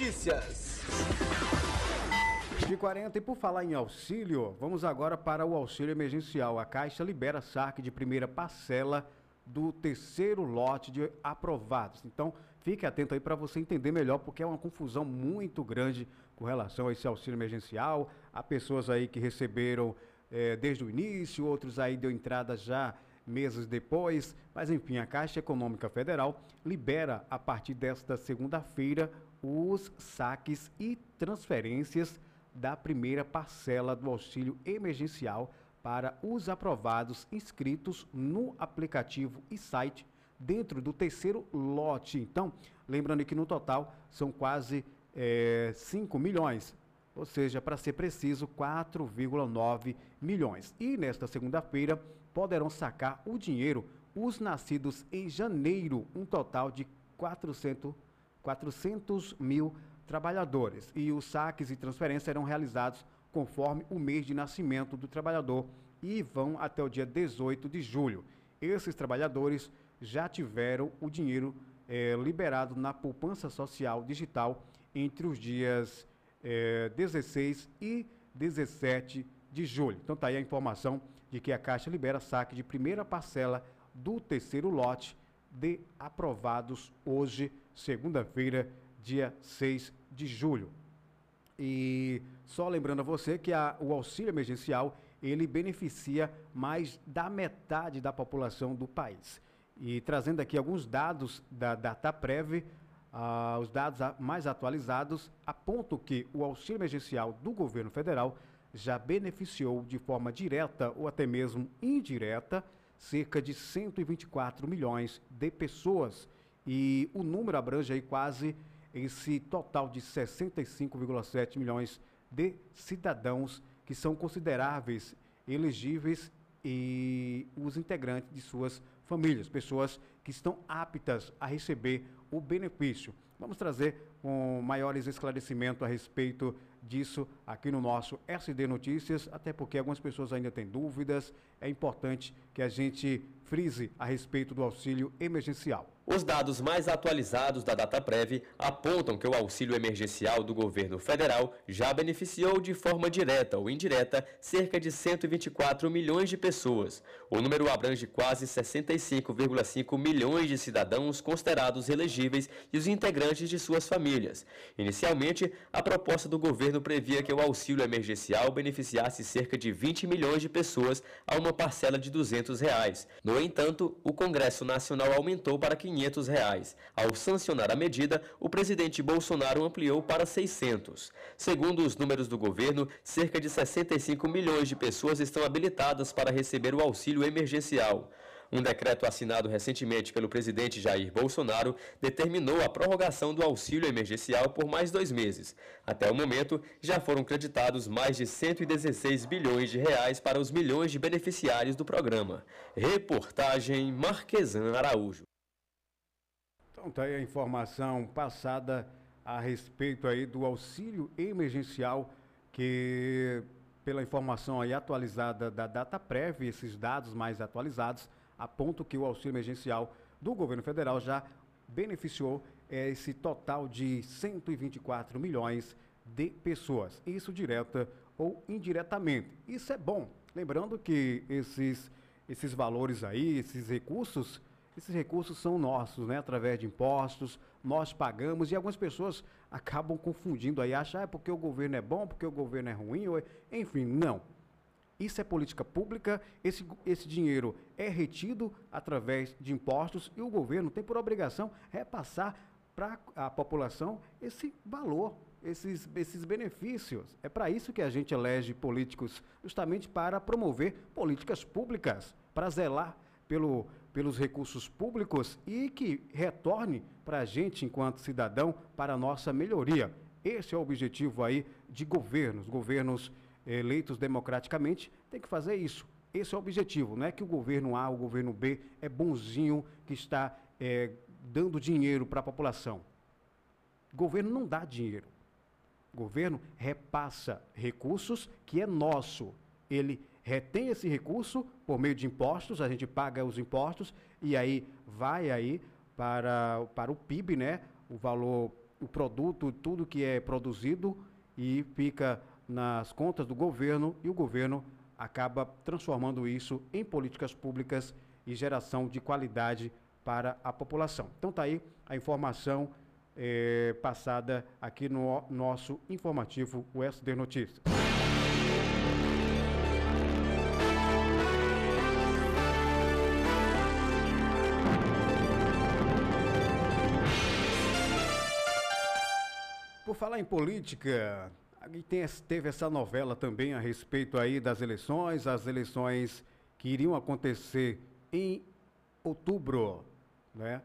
Notícias. De 40 e por falar em auxílio, vamos agora para o auxílio emergencial. A Caixa libera saque de primeira parcela do terceiro lote de aprovados. Então, fique atento aí para você entender melhor, porque é uma confusão muito grande com relação a esse auxílio emergencial. Há pessoas aí que receberam eh, desde o início, outros aí deu entrada já meses depois. Mas enfim, a Caixa Econômica Federal libera a partir desta segunda-feira os saques e transferências da primeira parcela do auxílio emergencial para os aprovados inscritos no aplicativo e site dentro do terceiro lote. Então, lembrando que no total são quase é, 5 milhões, ou seja, para ser preciso, 4,9 milhões. E nesta segunda-feira poderão sacar o dinheiro os nascidos em janeiro, um total de 400, 400 mil trabalhadores. E os saques e transferências serão realizados conforme o mês de nascimento do trabalhador e vão até o dia 18 de julho. Esses trabalhadores já tiveram o dinheiro eh, liberado na poupança social digital entre os dias eh, 16 e 17 de julho. Então tá aí a informação de que a Caixa libera saque de primeira parcela do terceiro lote de aprovados hoje, segunda-feira, dia 6 de julho. E só lembrando a você que a, o auxílio emergencial ele beneficia mais da metade da população do país. E trazendo aqui alguns dados da DataPrev, ah, os dados mais atualizados apontam que o auxílio emergencial do governo federal já beneficiou de forma direta ou até mesmo indireta cerca de 124 milhões de pessoas. E o número abrange aí quase esse total de 65,7 milhões de cidadãos que são consideráveis elegíveis e os integrantes de suas famílias, pessoas que estão aptas a receber o benefício. Vamos trazer com maiores esclarecimentos a respeito disso aqui no nosso SD Notícias, até porque algumas pessoas ainda têm dúvidas. É importante que a gente frise a respeito do auxílio emergencial. Os dados mais atualizados da DataPrev apontam que o auxílio emergencial do governo federal já beneficiou de forma direta ou indireta cerca de 124 milhões de pessoas. O número abrange quase 65,5 milhões de cidadãos considerados elegíveis e os integrantes de suas famílias. Inicialmente, a proposta do governo previa que o auxílio emergencial beneficiasse cerca de 20 milhões de pessoas a uma parcela de 200 reais. No entanto, o Congresso Nacional aumentou para 500 500 reais. Ao sancionar a medida, o presidente Bolsonaro ampliou para 600. Segundo os números do governo, cerca de 65 milhões de pessoas estão habilitadas para receber o auxílio emergencial. Um decreto assinado recentemente pelo presidente Jair Bolsonaro determinou a prorrogação do auxílio emergencial por mais dois meses. Até o momento, já foram creditados mais de 116 bilhões de reais para os milhões de beneficiários do programa. Reportagem Marquesan Araújo. Então tá aí a informação passada a respeito aí do auxílio emergencial que pela informação aí atualizada da data prévia, esses dados mais atualizados apontam que o auxílio emergencial do governo federal já beneficiou é, esse total de 124 milhões de pessoas, isso direta ou indiretamente. Isso é bom, lembrando que esses esses valores aí, esses recursos esses recursos são nossos, né? Através de impostos, nós pagamos e algumas pessoas acabam confundindo aí, achar ah, é porque o governo é bom, porque o governo é ruim, ou... enfim, não. Isso é política pública, esse, esse dinheiro é retido através de impostos e o governo tem por obrigação repassar para a população esse valor, esses, esses benefícios. É para isso que a gente elege políticos, justamente para promover políticas públicas, para zelar pelo, pelos recursos públicos e que retorne para a gente, enquanto cidadão, para a nossa melhoria. Esse é o objetivo aí de governos, governos eleitos democraticamente, tem que fazer isso. Esse é o objetivo, não é que o governo A, o governo B é bonzinho, que está é, dando dinheiro para a população. O governo não dá dinheiro. O governo repassa recursos que é nosso. Ele retém esse recurso por meio de impostos, a gente paga os impostos e aí vai aí para, para o PIB, né? O valor o produto, tudo que é produzido e fica nas contas do governo e o governo acaba transformando isso em políticas públicas e geração de qualidade para a população. Então tá aí a informação eh, passada aqui no nosso informativo USD Notícias. Por falar em política, tem, teve essa novela também a respeito aí das eleições, as eleições que iriam acontecer em outubro, né?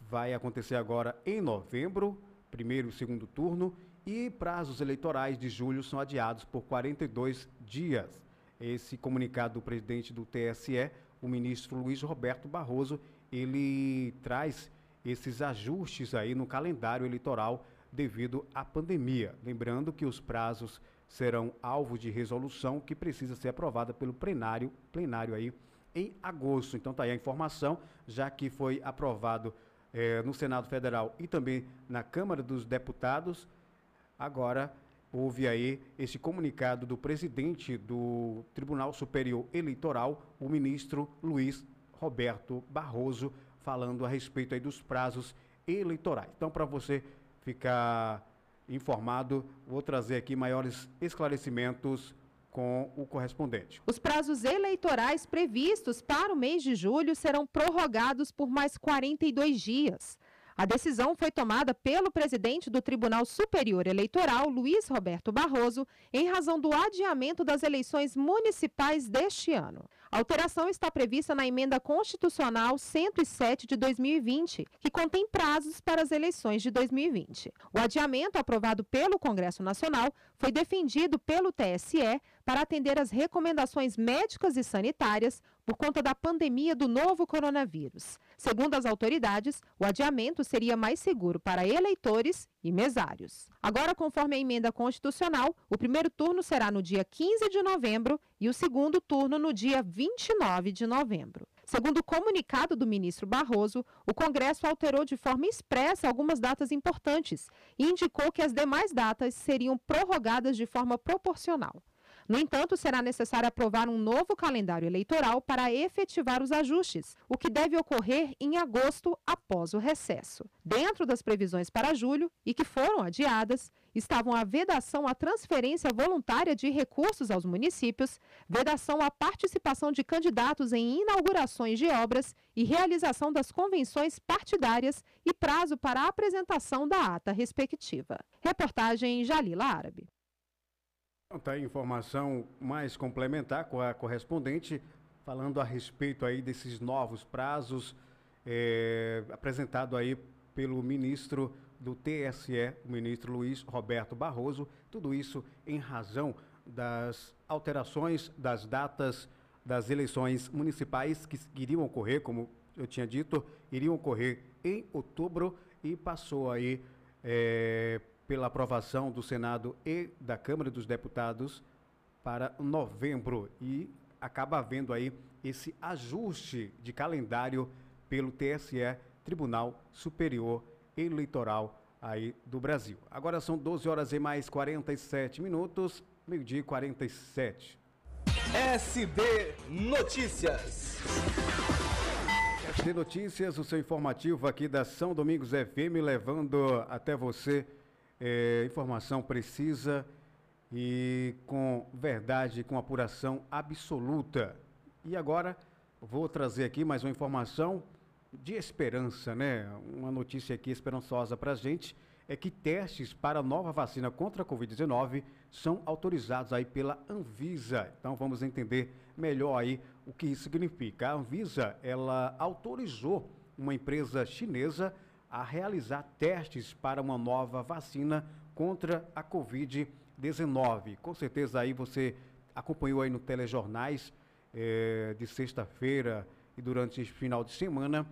Vai acontecer agora em novembro, primeiro e segundo turno, e prazos eleitorais de julho são adiados por 42 dias. Esse comunicado do presidente do TSE, o ministro Luiz Roberto Barroso, ele traz esses ajustes aí no calendário eleitoral devido à pandemia. Lembrando que os prazos serão alvo de resolução que precisa ser aprovada pelo plenário, plenário aí em agosto. Então tá aí a informação, já que foi aprovado eh, no Senado Federal e também na Câmara dos Deputados. Agora houve aí esse comunicado do presidente do Tribunal Superior Eleitoral, o ministro Luiz Roberto Barroso, falando a respeito aí dos prazos eleitorais. Então, para você ficar informado, vou trazer aqui maiores esclarecimentos com o correspondente. Os prazos eleitorais previstos para o mês de julho serão prorrogados por mais 42 dias. A decisão foi tomada pelo presidente do Tribunal Superior Eleitoral, Luiz Roberto Barroso, em razão do adiamento das eleições municipais deste ano. A alteração está prevista na emenda constitucional 107 de 2020, que contém prazos para as eleições de 2020. O adiamento aprovado pelo Congresso Nacional foi defendido pelo TSE para atender às recomendações médicas e sanitárias por conta da pandemia do novo coronavírus. Segundo as autoridades, o adiamento seria mais seguro para eleitores e mesários. Agora, conforme a emenda constitucional, o primeiro turno será no dia 15 de novembro e o segundo turno no dia 29 de novembro. Segundo o comunicado do ministro Barroso, o Congresso alterou de forma expressa algumas datas importantes e indicou que as demais datas seriam prorrogadas de forma proporcional. No entanto, será necessário aprovar um novo calendário eleitoral para efetivar os ajustes, o que deve ocorrer em agosto após o recesso. Dentro das previsões para julho, e que foram adiadas, estavam a vedação à transferência voluntária de recursos aos municípios, vedação à participação de candidatos em inaugurações de obras e realização das convenções partidárias e prazo para a apresentação da ata respectiva. Reportagem Jalila Árabe. Tá aí informação mais complementar com a correspondente, falando a respeito aí desses novos prazos é, apresentado aí pelo ministro do TSE, o ministro Luiz Roberto Barroso, tudo isso em razão das alterações das datas das eleições municipais que iriam ocorrer, como eu tinha dito, iriam ocorrer em outubro e passou aí é, pela aprovação do Senado e da Câmara dos Deputados para novembro e acaba havendo aí esse ajuste de calendário pelo TSE, Tribunal Superior Eleitoral aí do Brasil. Agora são 12 horas e mais 47 minutos, meio-dia e 47. SD Notícias. SD Notícias, o seu informativo aqui da São Domingos FM, levando até você é, informação precisa e com verdade, com apuração absoluta. E agora vou trazer aqui mais uma informação de esperança, né? Uma notícia aqui esperançosa para a gente é que testes para a nova vacina contra a Covid-19 são autorizados aí pela Anvisa. Então vamos entender melhor aí o que isso significa. A Anvisa, ela autorizou uma empresa chinesa a realizar testes para uma nova vacina contra a Covid-19. Com certeza aí você acompanhou aí no telejornais eh, de sexta-feira e durante esse final de semana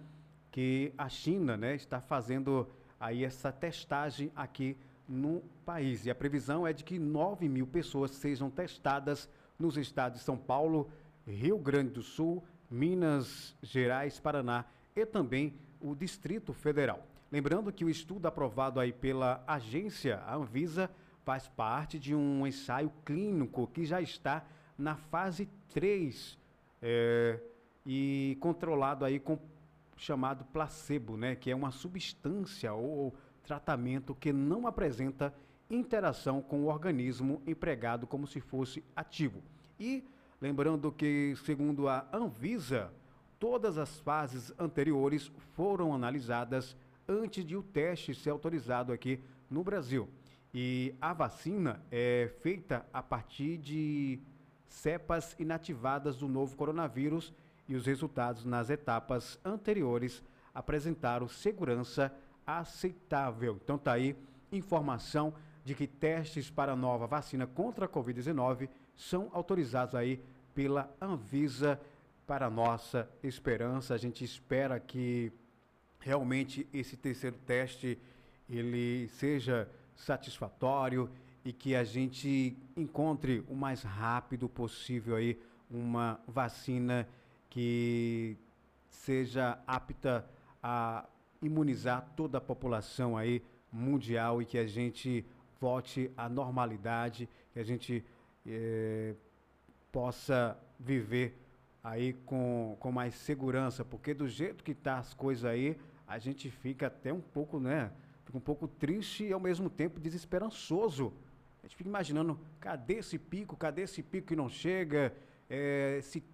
que a China né, está fazendo aí essa testagem aqui no país. E a previsão é de que 9 mil pessoas sejam testadas nos estados de São Paulo, Rio Grande do Sul, Minas Gerais, Paraná e também o Distrito Federal. Lembrando que o estudo aprovado aí pela agência, Anvisa, faz parte de um ensaio clínico que já está na fase 3 é, e controlado aí com chamado placebo, né, que é uma substância ou tratamento que não apresenta interação com o organismo empregado como se fosse ativo. E lembrando que, segundo a Anvisa, todas as fases anteriores foram analisadas antes de o teste ser autorizado aqui no Brasil. E a vacina é feita a partir de cepas inativadas do novo coronavírus e os resultados nas etapas anteriores apresentaram segurança aceitável. Então tá aí informação de que testes para a nova vacina contra a Covid-19 são autorizados aí pela Anvisa para nossa esperança. A gente espera que realmente esse terceiro teste ele seja satisfatório e que a gente encontre o mais rápido possível aí uma vacina que seja apta a imunizar toda a população aí mundial e que a gente volte à normalidade, que a gente eh, possa viver aí com, com mais segurança, porque do jeito que tá as coisas aí, a gente fica até um pouco, né? Fica um pouco triste e ao mesmo tempo desesperançoso. A gente fica imaginando, cadê esse pico? Cadê esse pico que não chega? É, esse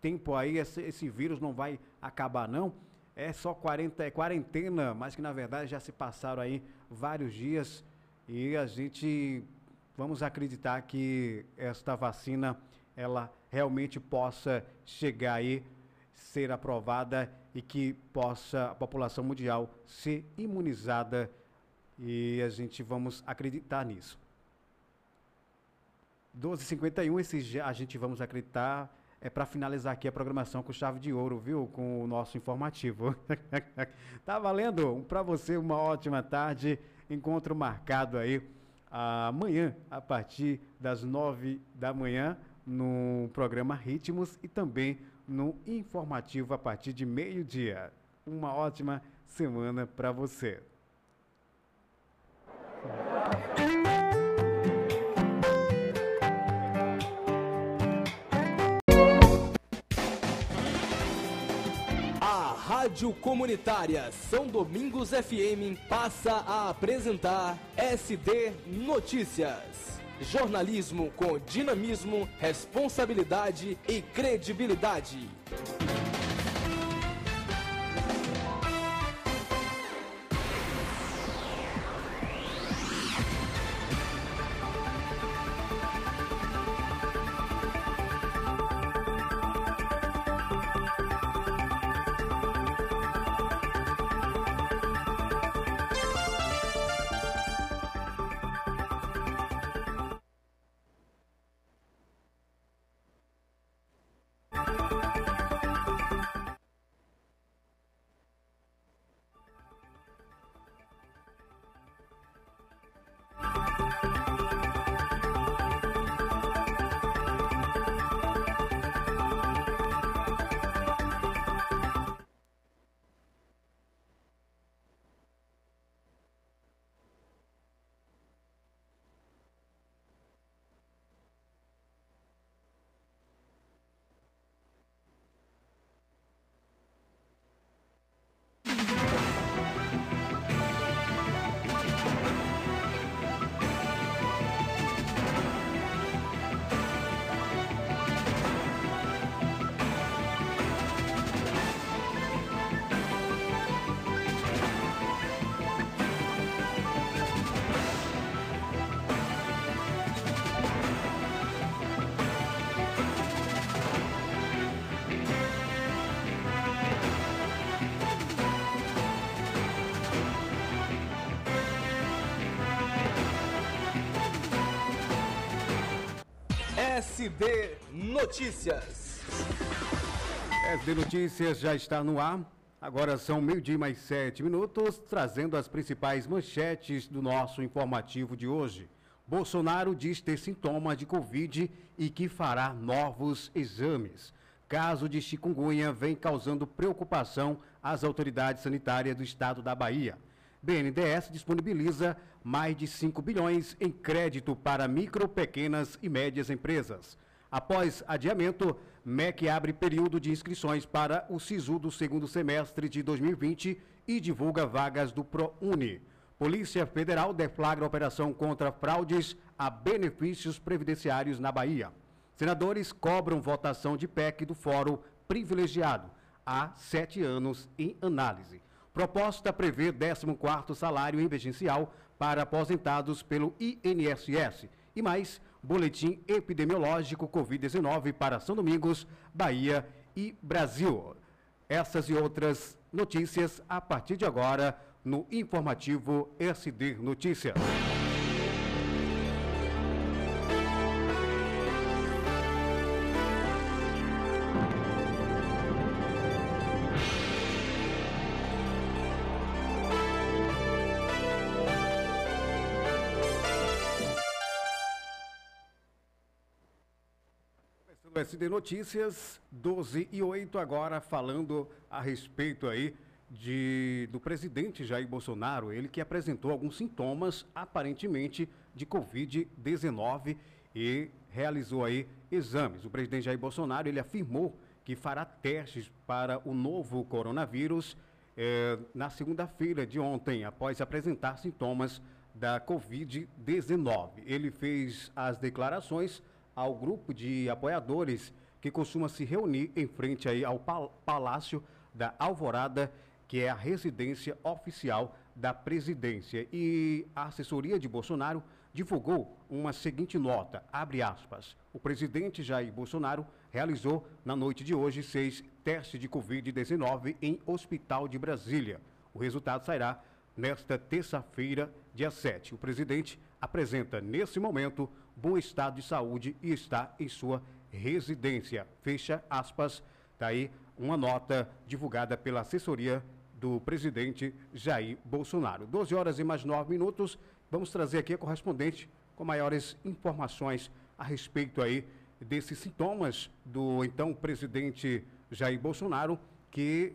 tempo aí, esse, esse, vírus não vai acabar, não? É só 40, é quarentena, mas que na verdade já se passaram aí vários dias e a gente vamos acreditar que esta vacina ela realmente possa chegar aí, ser aprovada e que possa a população mundial ser imunizada e a gente vamos acreditar nisso. 12h51, esse a gente vamos acreditar é para finalizar aqui a programação com chave de ouro, viu? Com o nosso informativo. tá valendo para você uma ótima tarde. Encontro marcado aí amanhã, a partir das nove da manhã, no programa Ritmos e também no informativo a partir de meio-dia. Uma ótima semana para você. A Rádio Comunitária São Domingos FM passa a apresentar SD Notícias. Jornalismo com dinamismo, responsabilidade e credibilidade. SD Notícias. SD Notícias já está no ar. Agora são meio-dia mais sete minutos, trazendo as principais manchetes do nosso informativo de hoje. Bolsonaro diz ter sintomas de Covid e que fará novos exames. Caso de chikungunya vem causando preocupação às autoridades sanitárias do estado da Bahia. BNDES disponibiliza mais de 5 bilhões em crédito para micro, pequenas e médias empresas. Após adiamento, MEC abre período de inscrições para o SISU do segundo semestre de 2020 e divulga vagas do ProUni. Polícia Federal deflagra operação contra fraudes a benefícios previdenciários na Bahia. Senadores cobram votação de PEC do Fórum Privilegiado. Há sete anos em análise. Proposta prevê 14º salário emergencial para aposentados pelo INSS. E mais, boletim epidemiológico Covid-19 para São Domingos, Bahia e Brasil. Essas e outras notícias a partir de agora no informativo SD Notícias. SD Notícias, 12 e 8, agora falando a respeito aí de, do presidente Jair Bolsonaro, ele que apresentou alguns sintomas, aparentemente, de Covid-19 e realizou aí exames. O presidente Jair Bolsonaro, ele afirmou que fará testes para o novo coronavírus eh, na segunda-feira de ontem, após apresentar sintomas da Covid-19. Ele fez as declarações ao grupo de apoiadores que costuma se reunir em frente aí ao Palácio da Alvorada, que é a residência oficial da presidência. E a assessoria de Bolsonaro divulgou uma seguinte nota, abre aspas. O presidente Jair Bolsonaro realizou na noite de hoje seis testes de Covid-19 em Hospital de Brasília. O resultado sairá nesta terça-feira, dia 7. O presidente apresenta, nesse momento, bom estado de saúde e está em sua residência. Fecha aspas. Está aí uma nota divulgada pela assessoria do presidente Jair Bolsonaro. 12 horas e mais 9 minutos. Vamos trazer aqui a correspondente com maiores informações a respeito aí desses sintomas do então presidente Jair Bolsonaro, que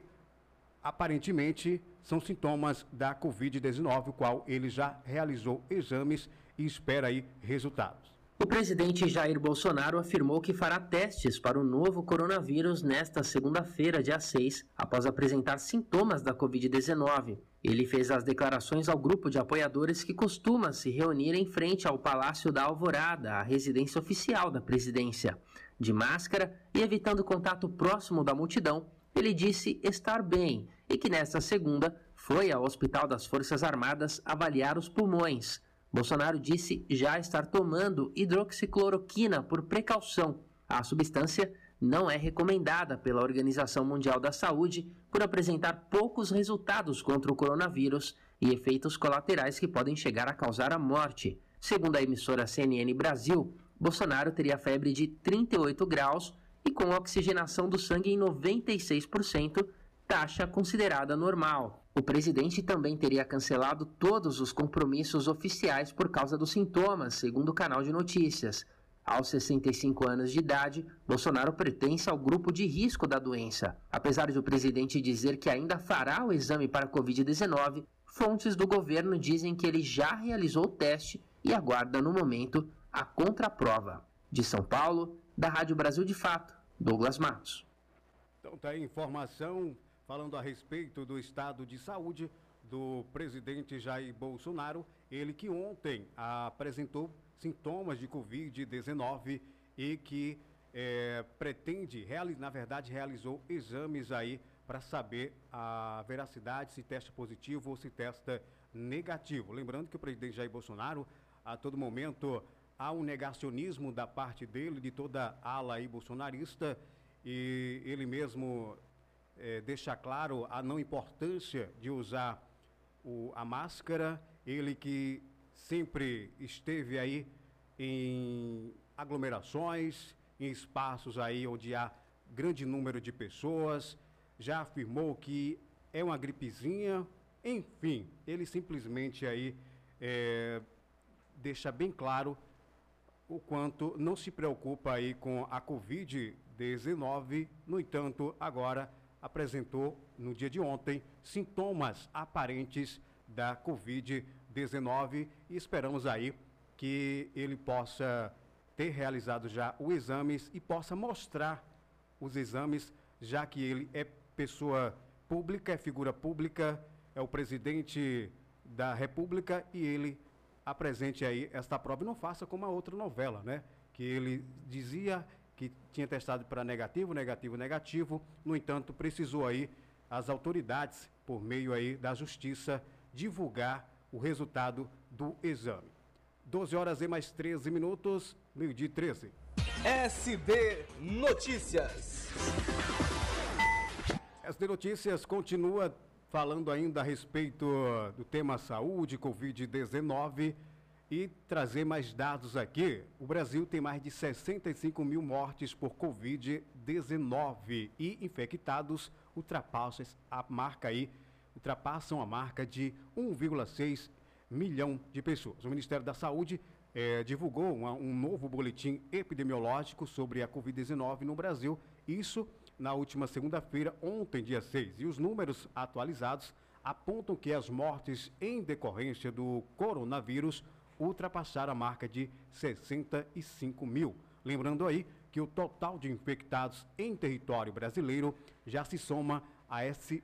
aparentemente são sintomas da Covid-19, o qual ele já realizou exames e espera aí resultados. O presidente Jair Bolsonaro afirmou que fará testes para o novo coronavírus nesta segunda-feira, dia 6, após apresentar sintomas da Covid-19. Ele fez as declarações ao grupo de apoiadores que costuma se reunir em frente ao Palácio da Alvorada, a residência oficial da presidência. De máscara e evitando contato próximo da multidão, ele disse estar bem e que nesta segunda foi ao Hospital das Forças Armadas avaliar os pulmões. Bolsonaro disse já estar tomando hidroxicloroquina por precaução. A substância não é recomendada pela Organização Mundial da Saúde por apresentar poucos resultados contra o coronavírus e efeitos colaterais que podem chegar a causar a morte. Segundo a emissora CNN Brasil, Bolsonaro teria febre de 38 graus e com oxigenação do sangue em 96%, taxa considerada normal. O presidente também teria cancelado todos os compromissos oficiais por causa dos sintomas, segundo o canal de notícias. Aos 65 anos de idade, Bolsonaro pertence ao grupo de risco da doença. Apesar de o presidente dizer que ainda fará o exame para Covid-19, fontes do governo dizem que ele já realizou o teste e aguarda no momento a contraprova. De São Paulo, da Rádio Brasil de Fato, Douglas Matos. Então tá aí informação falando a respeito do estado de saúde do presidente Jair Bolsonaro, ele que ontem apresentou sintomas de Covid-19 e que é, pretende, na verdade, realizou exames aí para saber a veracidade, se testa positivo ou se testa negativo. Lembrando que o presidente Jair Bolsonaro, a todo momento, há um negacionismo da parte dele, de toda a ala aí bolsonarista, e ele mesmo é, deixa claro a não importância de usar o, a máscara, ele que sempre esteve aí em aglomerações, em espaços aí onde há grande número de pessoas, já afirmou que é uma gripezinha, enfim, ele simplesmente aí é, deixa bem claro o quanto não se preocupa aí com a Covid-19, no entanto, agora apresentou no dia de ontem sintomas aparentes da Covid-19 e esperamos aí que ele possa ter realizado já os exames e possa mostrar os exames, já que ele é pessoa pública, é figura pública, é o presidente da República e ele apresente aí esta prova e não faça como a outra novela, né? Que ele dizia que tinha testado para negativo, negativo, negativo, no entanto, precisou aí as autoridades, por meio aí da justiça, divulgar o resultado do exame. 12 horas e mais 13 minutos, meio-dia 13. SD Notícias. SD Notícias continua falando ainda a respeito do tema saúde, Covid-19 e trazer mais dados aqui. O Brasil tem mais de 65 mil mortes por Covid-19 e infectados ultrapassam a marca aí, ultrapassam a marca de 1,6 milhão de pessoas. O Ministério da Saúde eh, divulgou uma, um novo boletim epidemiológico sobre a Covid-19 no Brasil. Isso na última segunda-feira, ontem, dia 6. E os números atualizados apontam que as mortes em decorrência do coronavírus ultrapassaram a marca de 65 mil. Lembrando aí que o total de infectados em território brasileiro já se soma a esse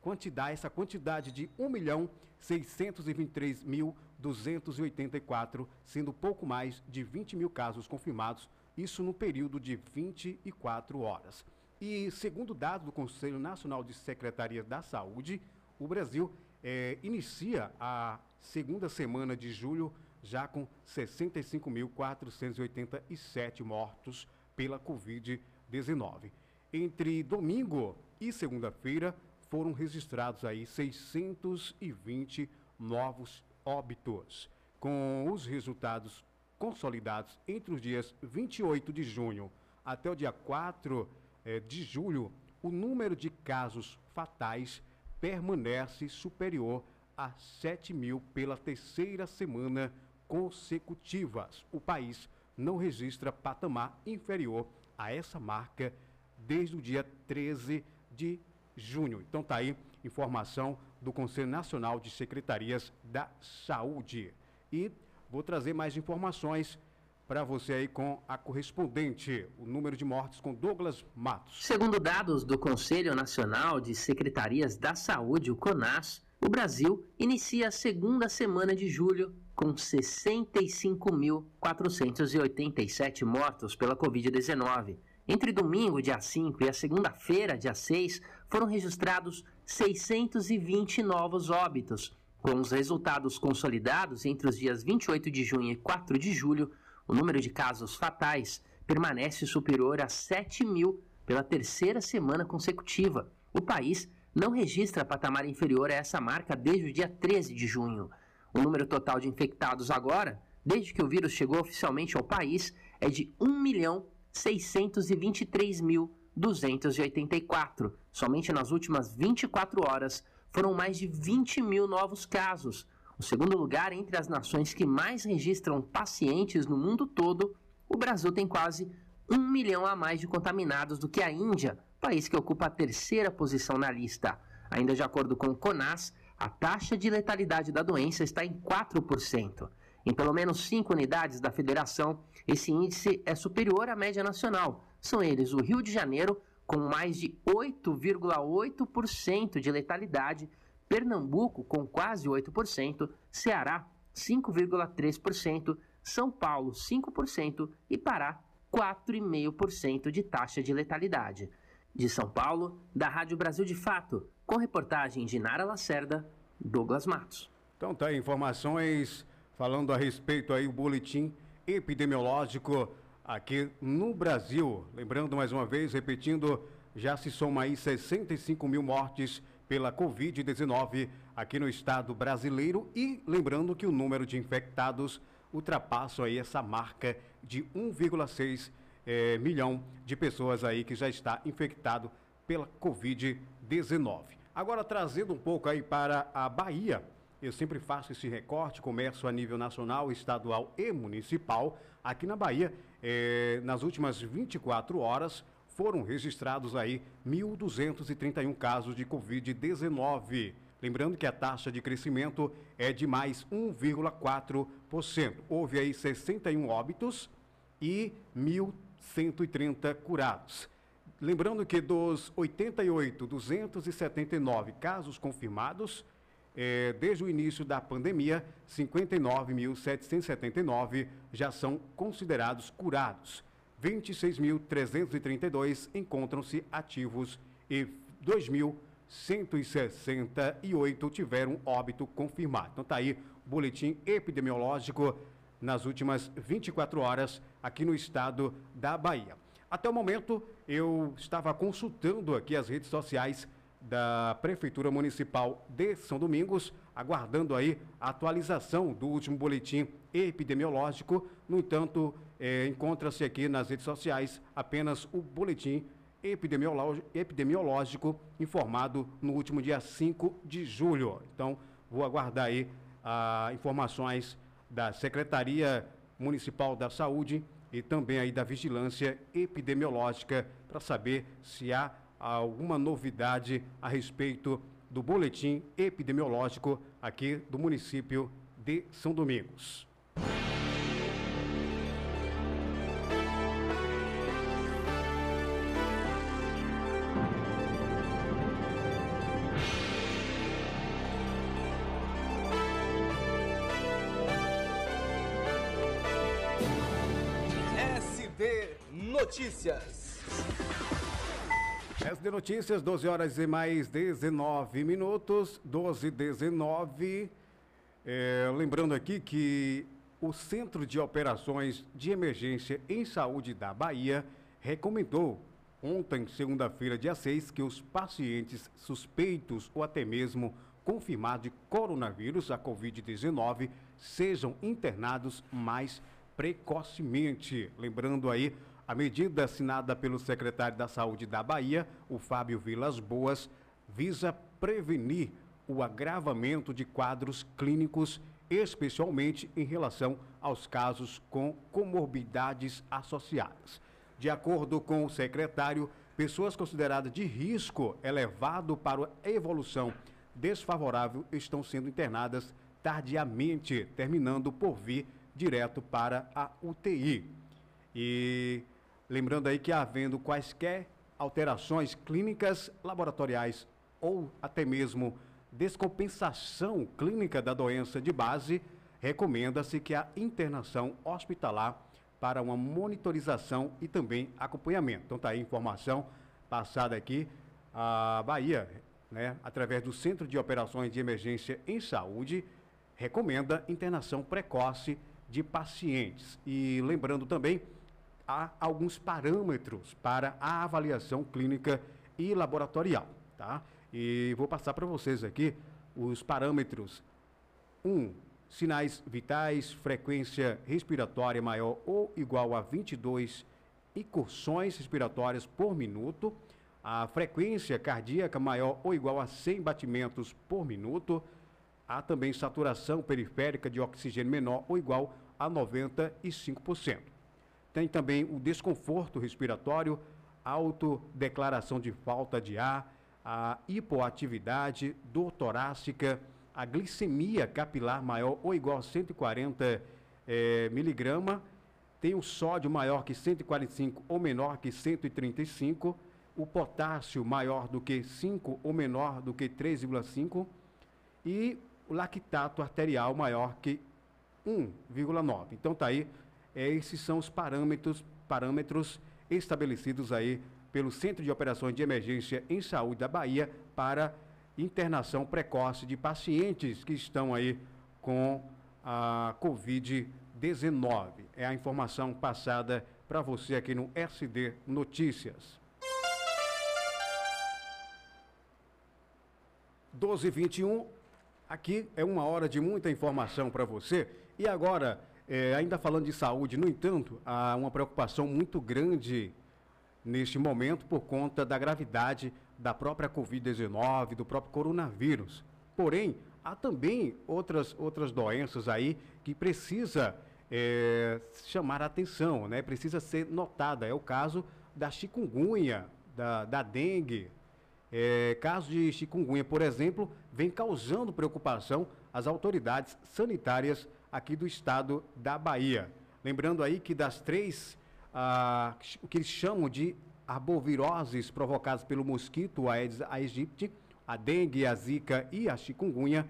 quantidade, essa quantidade de 1 milhão 623.284, sendo pouco mais de 20 mil casos confirmados, isso no período de 24 horas. E segundo dados do Conselho Nacional de Secretarias da Saúde, o Brasil é, inicia a segunda semana de julho já com 65.487 mortos pela Covid-19. Entre domingo e segunda-feira, foram registrados aí 620 novos óbitos. Com os resultados consolidados entre os dias 28 de junho até o dia 4 eh, de julho, o número de casos fatais permanece superior a 7 mil pela terceira semana consecutivas. O país não registra patamar inferior a essa marca desde o dia 13 de junho. Então tá aí informação do Conselho Nacional de Secretarias da Saúde. E vou trazer mais informações para você aí com a correspondente, o número de mortes com Douglas Matos. Segundo dados do Conselho Nacional de Secretarias da Saúde, o CONAS, o Brasil inicia a segunda semana de julho com 65.487 mortos pela Covid-19. Entre domingo, dia 5, e a segunda-feira, dia 6, foram registrados 620 novos óbitos. Com os resultados consolidados entre os dias 28 de junho e 4 de julho, o número de casos fatais permanece superior a 7 mil pela terceira semana consecutiva. O país não registra patamar inferior a essa marca desde o dia 13 de junho. O número total de infectados agora, desde que o vírus chegou oficialmente ao país, é de 1 milhão 623.284. Somente nas últimas 24 horas foram mais de 20 mil novos casos. O segundo lugar entre as nações que mais registram pacientes no mundo todo, o Brasil tem quase um milhão a mais de contaminados do que a Índia, país que ocupa a terceira posição na lista. Ainda de acordo com o CONAS, a taxa de letalidade da doença está em 4%. Em pelo menos cinco unidades da federação, esse índice é superior à média nacional. São eles o Rio de Janeiro, com mais de 8,8% de letalidade, Pernambuco, com quase 8%, Ceará, 5,3%, São Paulo, 5% e Pará, 4,5% de taxa de letalidade. De São Paulo, da Rádio Brasil de Fato, com reportagem de Nara Lacerda, Douglas Matos. Então tá, informações falando a respeito aí o boletim epidemiológico aqui no Brasil. Lembrando mais uma vez, repetindo, já se soma aí 65 mil mortes pela Covid-19 aqui no estado brasileiro e lembrando que o número de infectados ultrapassa aí essa marca de 1,6 eh, milhão de pessoas aí que já está infectado pela Covid-19. Agora trazendo um pouco aí para a Bahia, eu sempre faço esse recorte, comércio a nível nacional, estadual e municipal. Aqui na Bahia, eh, nas últimas 24 horas, foram registrados aí 1.231 casos de Covid-19. Lembrando que a taxa de crescimento é de mais 1,4%. Houve aí 61 óbitos e 1.130 curados. Lembrando que dos 88.279 casos confirmados, eh, desde o início da pandemia, 59.779 já são considerados curados. 26.332 encontram-se ativos e 2.168 tiveram óbito confirmado. Então tá aí o boletim epidemiológico nas últimas 24 horas aqui no estado da Bahia. Até o momento, eu estava consultando aqui as redes sociais da Prefeitura Municipal de São Domingos, aguardando aí a atualização do último boletim epidemiológico. No entanto, eh, encontra-se aqui nas redes sociais apenas o boletim epidemiológico, informado no último dia 5 de julho. Então, vou aguardar aí ah, informações da Secretaria Municipal da Saúde e também aí da Vigilância Epidemiológica para saber se há alguma novidade a respeito do boletim epidemiológico aqui do município de São Domingos. Notícias, 12 horas e mais 19 minutos, 12 e 19. É, lembrando aqui que o Centro de Operações de Emergência em Saúde da Bahia recomendou ontem, segunda-feira, dia 6, que os pacientes suspeitos ou até mesmo confirmados de coronavírus, a Covid-19, sejam internados mais precocemente. Lembrando aí a medida assinada pelo secretário da Saúde da Bahia, o Fábio Vilas Boas, visa prevenir o agravamento de quadros clínicos, especialmente em relação aos casos com comorbidades associadas. De acordo com o secretário, pessoas consideradas de risco elevado para a evolução desfavorável estão sendo internadas tardiamente, terminando por vir direto para a UTI. E lembrando aí que havendo quaisquer alterações clínicas, laboratoriais ou até mesmo descompensação clínica da doença de base, recomenda-se que a internação hospitalar para uma monitorização e também acompanhamento. Então tá aí a informação passada aqui a Bahia, né, através do Centro de Operações de Emergência em Saúde, recomenda internação precoce de pacientes. E lembrando também, há alguns parâmetros para a avaliação clínica e laboratorial, tá? E vou passar para vocês aqui os parâmetros. Um, sinais vitais, frequência respiratória maior ou igual a 22 incursões respiratórias por minuto, a frequência cardíaca maior ou igual a 100 batimentos por minuto, há também saturação periférica de oxigênio menor ou igual a 95%. Tem também o desconforto respiratório, autodeclaração de falta de ar, a hipoatividade, dor torácica, a glicemia capilar maior ou igual a 140 eh, miligrama, tem o sódio maior que 145 ou menor que 135, o potássio maior do que 5 ou menor do que 3,5 e o lactato arterial maior que 1,9. Então tá aí, é, esses são os parâmetros, parâmetros estabelecidos aí pelo Centro de Operações de Emergência em Saúde da Bahia para internação precoce de pacientes que estão aí com a Covid-19. É a informação passada para você aqui no SD Notícias. 12h21, aqui é uma hora de muita informação para você. E agora, é, ainda falando de saúde, no entanto, há uma preocupação muito grande neste momento por conta da gravidade da própria Covid-19, do próprio coronavírus. Porém, há também outras, outras doenças aí que precisa é, chamar a atenção, né? precisa ser notada. É o caso da chikungunya, da, da dengue É, caso de chikungunya, por exemplo, vem causando preocupação às autoridades sanitárias aqui do estado da Bahia. Lembrando aí que das três, ah, o que eles chamam de arboviroses provocadas pelo mosquito Aedes aegypti, a dengue, a zika e a chikungunya,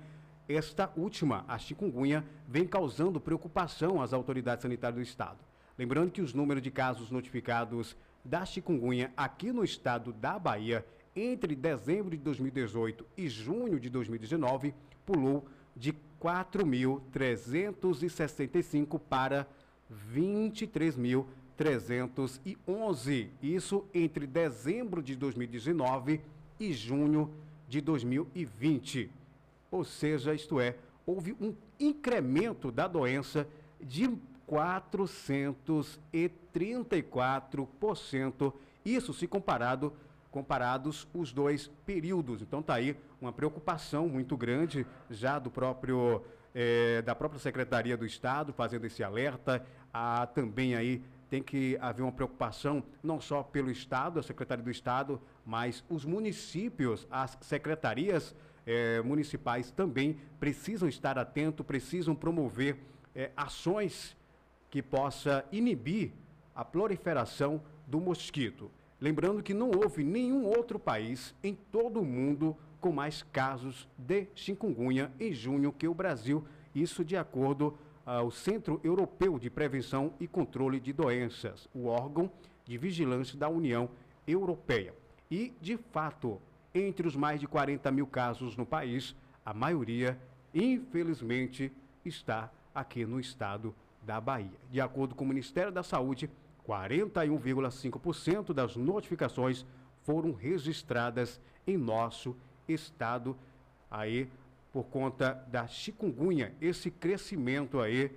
esta última, a chikungunya, vem causando preocupação às autoridades sanitárias do estado. Lembrando que os números de casos notificados da chikungunya aqui no estado da Bahia entre dezembro de 2018 e junho de 2019 pulou de 4.365 para 23.311. Isso entre dezembro de 2019 e junho de 2020. Ou seja, isto é, houve um incremento da doença de 434%. Isso se comparado comparados os dois períodos. Então está aí uma preocupação muito grande já do próprio é, da própria Secretaria do Estado fazendo esse alerta. Há também aí tem que haver uma preocupação não só pelo Estado, a Secretaria do Estado, mas os municípios, as secretarias é, municipais também precisam estar atentos, precisam promover é, ações que possa inibir a proliferação do mosquito. Lembrando que não houve nenhum outro país em todo o mundo com mais casos de chikungunya em junho que o Brasil, isso de acordo ao Centro Europeu de Prevenção e Controle de Doenças, o órgão de vigilância da União Europeia. E, de fato, entre os mais de 40 mil casos no país, a maioria, infelizmente, está aqui no estado da Bahia. De acordo com o Ministério da Saúde, 41,5% das notificações foram registradas em nosso estado. Aí por conta da chikungunya, esse crescimento aí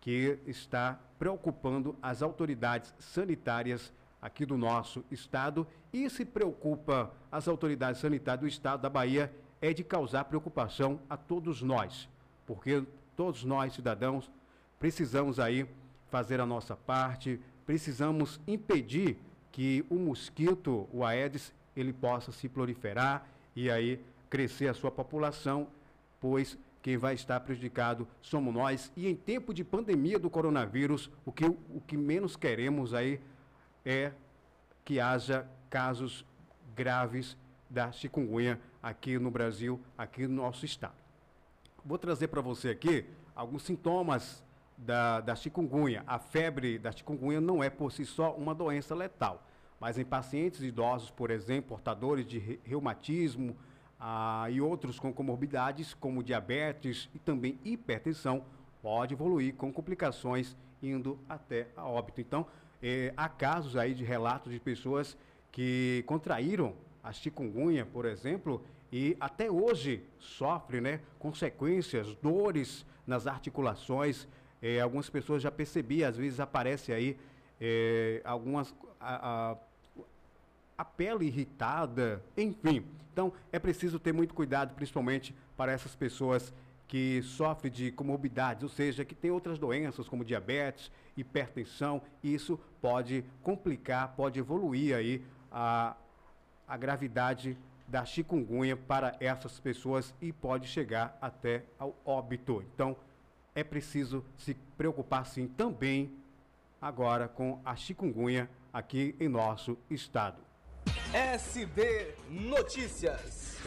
que está preocupando as autoridades sanitárias aqui do nosso estado. E se preocupa as autoridades sanitárias do estado da Bahia é de causar preocupação a todos nós, porque todos nós cidadãos precisamos aí fazer a nossa parte, precisamos impedir que o mosquito, o Aedes, ele possa se proliferar e aí crescer a sua população, pois quem vai estar prejudicado somos nós. E em tempo de pandemia do coronavírus, o que, o que menos queremos aí é que haja casos graves da chikungunya aqui no Brasil, aqui no nosso estado. Vou trazer para você aqui alguns sintomas da, da chikungunya. A febre da chikungunya não é por si só uma doença letal, mas em pacientes idosos, por exemplo, portadores de reumatismo ah, e outros com comorbidades, como diabetes e também hipertensão, pode evoluir com complicações indo até a óbito. Então, eh, há casos aí de relatos de pessoas que contraíram a chikungunya, por exemplo, e até hoje sofrem né, consequências, dores nas articulações, é, algumas pessoas já percebi, às vezes aparece aí é, algumas. A, a, a pele irritada, enfim. Então, é preciso ter muito cuidado, principalmente para essas pessoas que sofrem de comorbidades, ou seja, que tem outras doenças como diabetes, hipertensão, e isso pode complicar, pode evoluir aí a, a gravidade da chikungunya para essas pessoas e pode chegar até ao óbito. Então, é preciso se preocupar sim também agora com a chikungunya aqui em nosso estado. SD Notícias.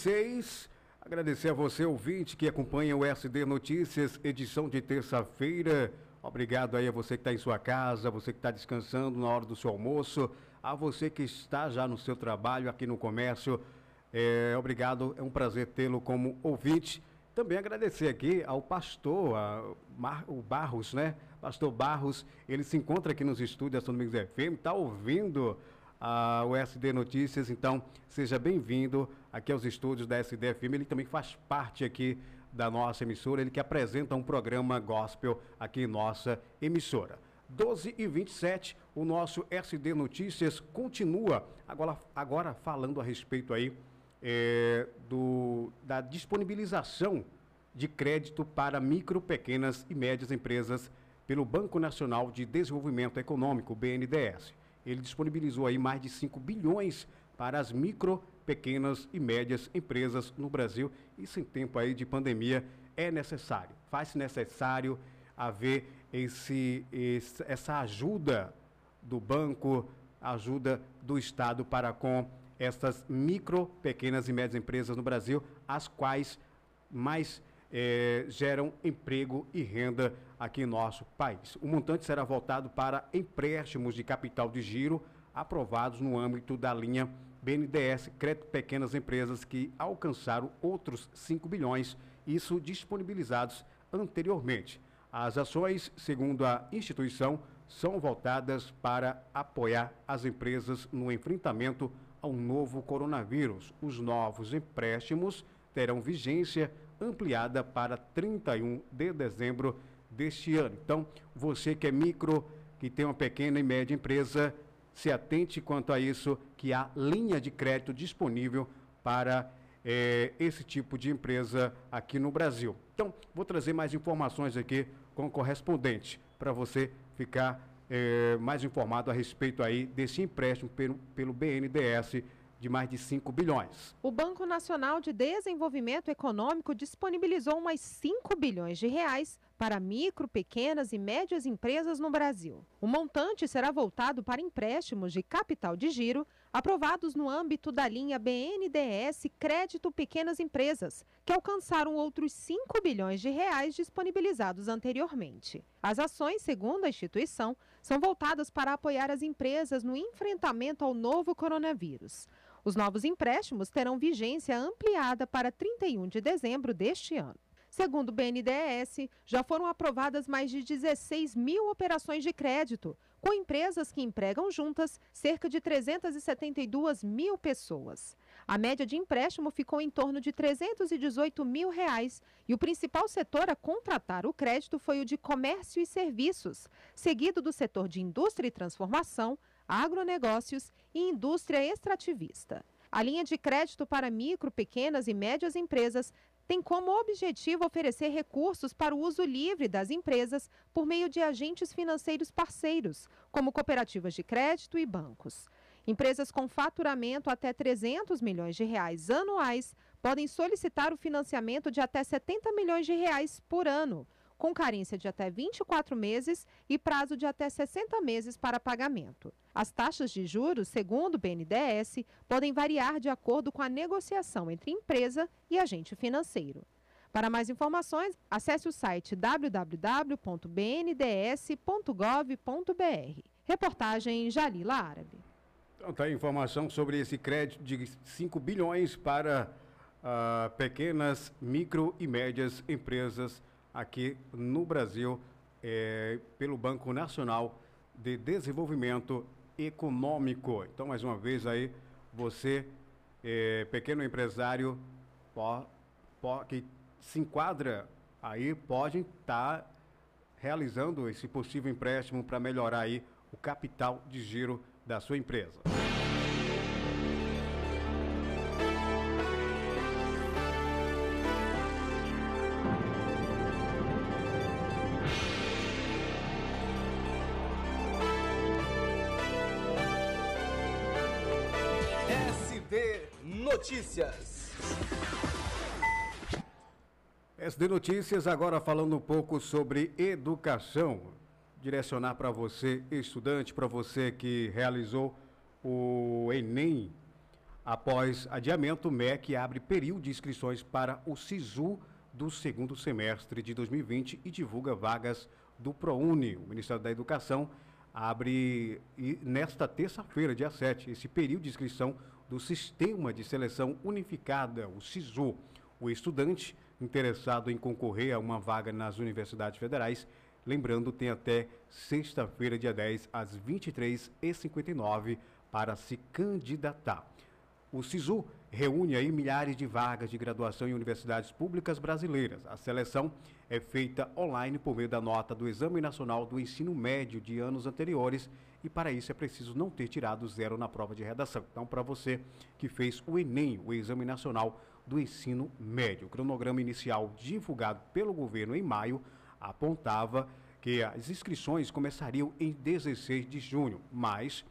26. Agradecer a você, ouvinte, que acompanha o SD Notícias, edição de terça-feira. Obrigado aí a você que está em sua casa, você que está descansando na hora do seu almoço, a você que está já no seu trabalho, aqui no comércio. É, obrigado, é um prazer tê-lo como ouvinte. Também agradecer aqui ao pastor, a Mar, o Barros, né? Pastor Barros, ele se encontra aqui nos estúdios da São Domingos FM, está ouvindo ao SD Notícias. Então, seja bem-vindo aqui aos estúdios da SDFM. Ele também faz parte aqui da nossa emissora, ele que apresenta um programa gospel aqui em nossa emissora. 12 e 27, o nosso SD Notícias continua agora, agora falando a respeito aí é, do, da disponibilização de crédito para micro, pequenas e médias empresas pelo Banco Nacional de Desenvolvimento Econômico, BNDES. Ele disponibilizou aí mais de 5 bilhões para as micro, pequenas e médias empresas no Brasil. Isso em tempo aí de pandemia é necessário. Faz-se necessário haver esse, esse, essa ajuda do banco, ajuda do Estado para com essas micro, pequenas e médias empresas no Brasil, as quais mais eh, geram emprego e renda aqui em nosso país. O montante será voltado para empréstimos de capital de giro aprovados no âmbito da linha BNDES Crédito Pequenas Empresas que alcançaram outros 5 bilhões, isso disponibilizados anteriormente. As ações, segundo a instituição, são voltadas para apoiar as empresas no enfrentamento ao novo coronavírus. Os novos empréstimos terão vigência ampliada para 31 de dezembro deste ano. Então, você que é micro, que tem uma pequena e média empresa, se atente quanto a isso, que há linha de crédito disponível para eh, esse tipo de empresa aqui no Brasil. Então, vou trazer mais informações aqui com o correspondente, para você ficar eh, mais informado a respeito aí desse empréstimo pelo, pelo BNDES de mais de 5 bilhões. O Banco Nacional de Desenvolvimento Econômico disponibilizou mais 5 bilhões de reais para micro, pequenas e médias empresas no Brasil. O montante será voltado para empréstimos de capital de giro aprovados no âmbito da linha BNDES Crédito Pequenas Empresas, que alcançaram outros 5 bilhões de reais disponibilizados anteriormente. As ações, segundo a instituição, são voltadas para apoiar as empresas no enfrentamento ao novo coronavírus. Os novos empréstimos terão vigência ampliada para 31 de dezembro deste ano. Segundo o BNDES, já foram aprovadas mais de 16 mil operações de crédito, com empresas que empregam juntas cerca de 372 mil pessoas. A média de empréstimo ficou em torno de 318 mil reais e o principal setor a contratar o crédito foi o de comércio e serviços, seguido do setor de indústria e transformação, agronegócios e indústria extrativista. A linha de crédito para micro, pequenas e médias empresas tem como objetivo oferecer recursos para o uso livre das empresas por meio de agentes financeiros parceiros, como cooperativas de crédito e bancos. Empresas com faturamento até 300 milhões de reais anuais podem solicitar o financiamento de até 70 milhões de reais por ano com carência de até 24 meses e prazo de até 60 meses para pagamento. As taxas de juros, segundo o BNDES, podem variar de acordo com a negociação entre empresa e agente financeiro. Para mais informações, acesse o site www.bnds.gov.br. Reportagem Jalila Árabe. Então, tá a informação sobre esse crédito de 5 bilhões para uh, pequenas, micro e médias empresas aqui no Brasil é, pelo Banco Nacional de Desenvolvimento Econômico. Então, mais uma vez aí, você, é, pequeno empresário, pó, pó, que se enquadra aí, pode estar tá realizando esse possível empréstimo para melhorar aí o capital de giro da sua empresa. SD Notícias agora falando um pouco sobre educação. Direcionar para você, estudante, para você que realizou o Enem após adiamento, o MEC abre período de inscrições para o SISU do segundo semestre de 2020 e divulga vagas do ProUni. O Ministério da Educação abre nesta terça-feira, dia 7, esse período de inscrição do Sistema de Seleção Unificada, o SISU. O estudante interessado em concorrer a uma vaga nas universidades federais, lembrando, tem até sexta-feira, dia 10, às 23h59, para se candidatar. O SISU reúne aí milhares de vagas de graduação em universidades públicas brasileiras. A seleção é feita online por meio da nota do Exame Nacional do Ensino Médio de anos anteriores e para isso é preciso não ter tirado zero na prova de redação. Então, para você que fez o Enem, o Exame Nacional do Ensino Médio, o cronograma inicial divulgado pelo governo em maio apontava que as inscrições começariam em 16 de junho, mas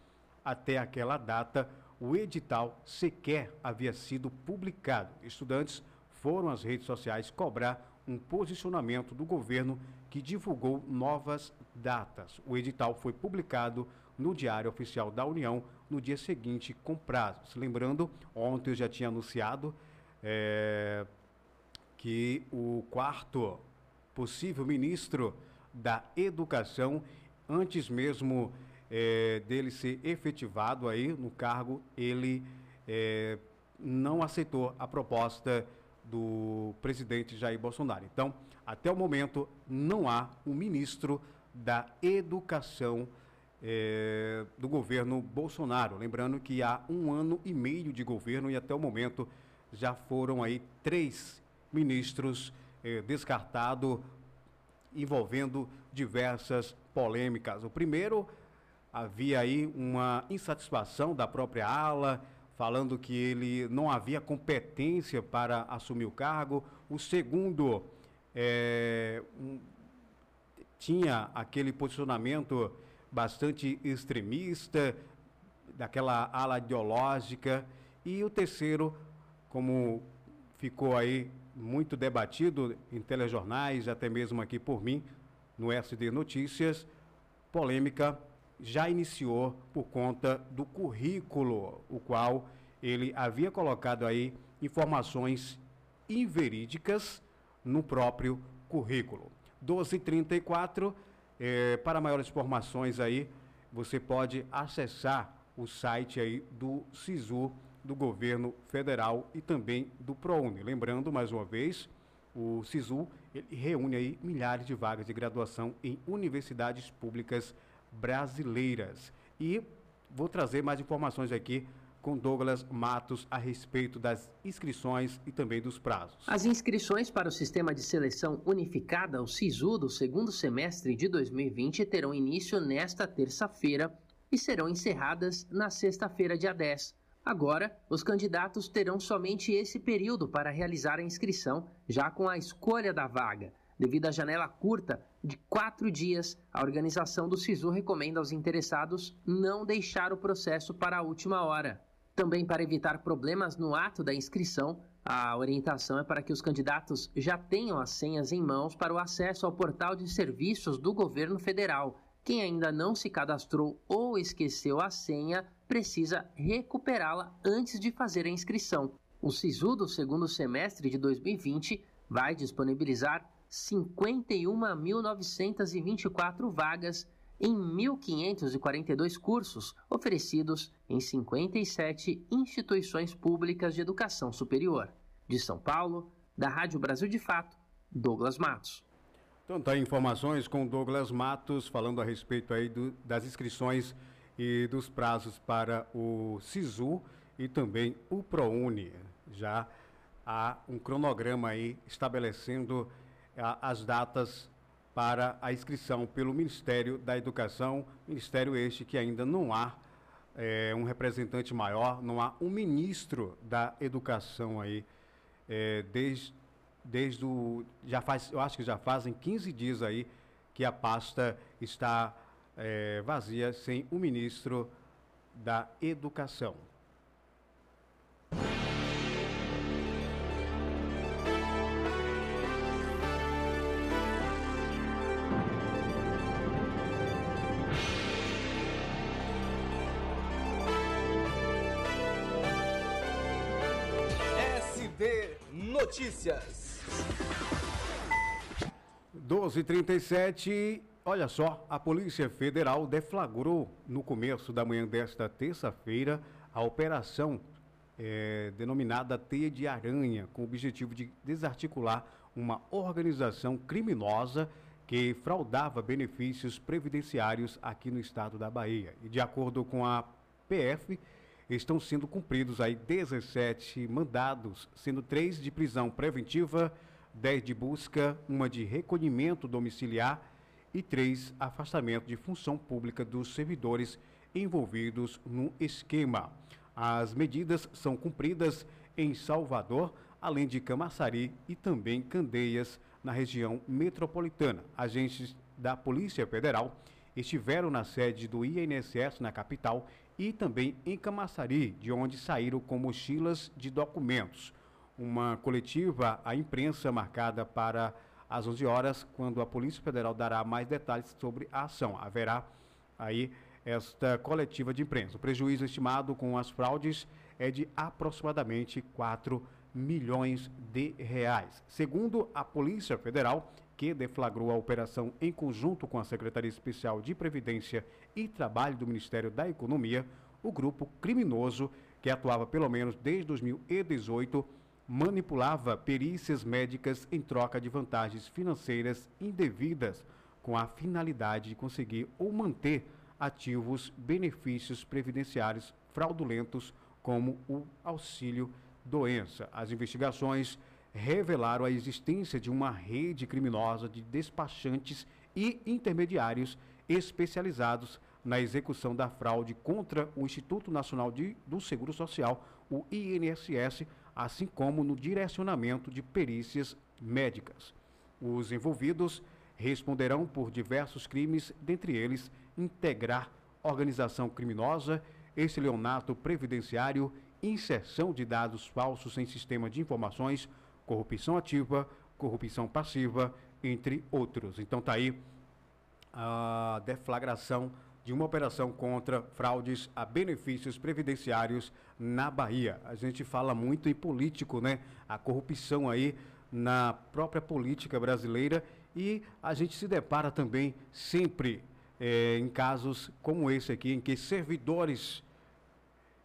até aquela data o edital sequer havia sido publicado. Estudantes foram às redes sociais cobrar um posicionamento do governo que divulgou novas datas. O edital foi publicado no Diário Oficial da União no dia seguinte, com prazos. Lembrando, ontem eu já tinha anunciado é, que o quarto possível ministro da Educação, antes mesmo é, dele ser efetivado aí no cargo, ele é, não aceitou a proposta do presidente Jair Bolsonaro. Então, até o momento, não há um ministro da Educação é, do governo Bolsonaro. Lembrando que há um ano e meio de governo e até o momento já foram aí três ministros é, descartados envolvendo diversas polêmicas. O primeiro havia aí uma insatisfação da própria ala, falando que ele não havia competência para assumir o cargo. O segundo é, um, tinha aquele posicionamento bastante extremista, daquela ala ideológica. E o terceiro, como ficou aí muito debatido em telejornais, até mesmo aqui por mim, no SD Notícias, polêmica já iniciou por conta do currículo, o qual ele havia colocado aí informações inverídicas no próprio currículo. 1234, eh, para maiores informações aí, você pode acessar o site aí do SISU, do governo federal e também do ProUni. Lembrando, mais uma vez, o SISU reúne aí milhares de vagas de graduação em universidades públicas brasileiras. E vou trazer mais informações aqui com Douglas Matos a respeito das inscrições e também dos prazos. As inscrições para o Sistema de Seleção Unificada, o SISU, do segundo semestre de 2020 terão início nesta terça-feira e serão encerradas na sexta-feira, dia 10. Agora, os candidatos terão somente esse período para realizar a inscrição, já com a escolha da vaga. Devido à janela curta de quatro dias, a organização do SISU recomenda aos interessados não deixar o processo para a última hora. Também para evitar problemas no ato da inscrição, a orientação é para que os candidatos já tenham as senhas em mãos para o acesso ao portal de serviços do governo federal. Quem ainda não se cadastrou ou esqueceu a senha precisa recuperá-la antes de fazer a inscrição. O SISU do segundo semestre de 2020 vai disponibilizar 51.924 vagas em 1.542 cursos oferecidos em 57 instituições públicas de educação superior. De São Paulo, da Rádio Brasil de Fato, Douglas Matos. Então tá informações com Douglas Matos falando a respeito aí do, das inscrições e dos prazos para o SISU e também o ProUni. Já há um cronograma aí estabelecendo as datas para a inscrição pelo Ministério da Educação, ministério este que ainda não há é, um representante maior, não há um ministro da Educação aí, é, desde, desde o, já faz, eu acho que já fazem 15 dias aí que a pasta está é, vazia sem o ministro da Educação. Notícias. 12:37. Olha só, a Polícia Federal deflagrou no começo da manhã desta terça-feira a operação é, denominada Teia de Aranha, com o objetivo de desarticular uma organização criminosa que fraudava benefícios previdenciários aqui no estado da Bahia. E de acordo com a PF, estão sendo cumpridos aí 17 mandados, sendo três de prisão preventiva, 10 de busca, uma de recolhimento domiciliar e três afastamento de função pública dos servidores envolvidos no esquema. As medidas são cumpridas em Salvador, além de Camaçari e também Candeias, na região metropolitana. Agentes da Polícia Federal estiveram na sede do INSS na capital e também em Camaçari, de onde saíram com mochilas de documentos. Uma coletiva à imprensa marcada para às 11 horas, quando a Polícia Federal dará mais detalhes sobre a ação. Haverá aí esta coletiva de imprensa. O prejuízo estimado com as fraudes é de aproximadamente 4 milhões de reais. Segundo a Polícia Federal, que deflagrou a operação em conjunto com a Secretaria Especial de Previdência e Trabalho do Ministério da Economia, o grupo criminoso, que atuava pelo menos desde 2018, manipulava perícias médicas em troca de vantagens financeiras indevidas, com a finalidade de conseguir ou manter ativos benefícios previdenciários fraudulentos, como o auxílio doença. As investigações revelaram a existência de uma rede criminosa de despachantes e intermediários especializados na execução da fraude contra o Instituto Nacional de, do Seguro Social, o INSS, assim como no direcionamento de perícias médicas. Os envolvidos responderão por diversos crimes, dentre eles integrar organização criminosa, estelionato previdenciário, inserção de dados falsos em sistema de informações, corrupção ativa, corrupção passiva, entre outros. Então tá aí a deflagração de uma operação contra fraudes a benefícios previdenciários na Bahia. A gente fala muito em político, né? A corrupção aí na própria política brasileira e a gente se depara também sempre é, em casos como esse aqui, em que servidores,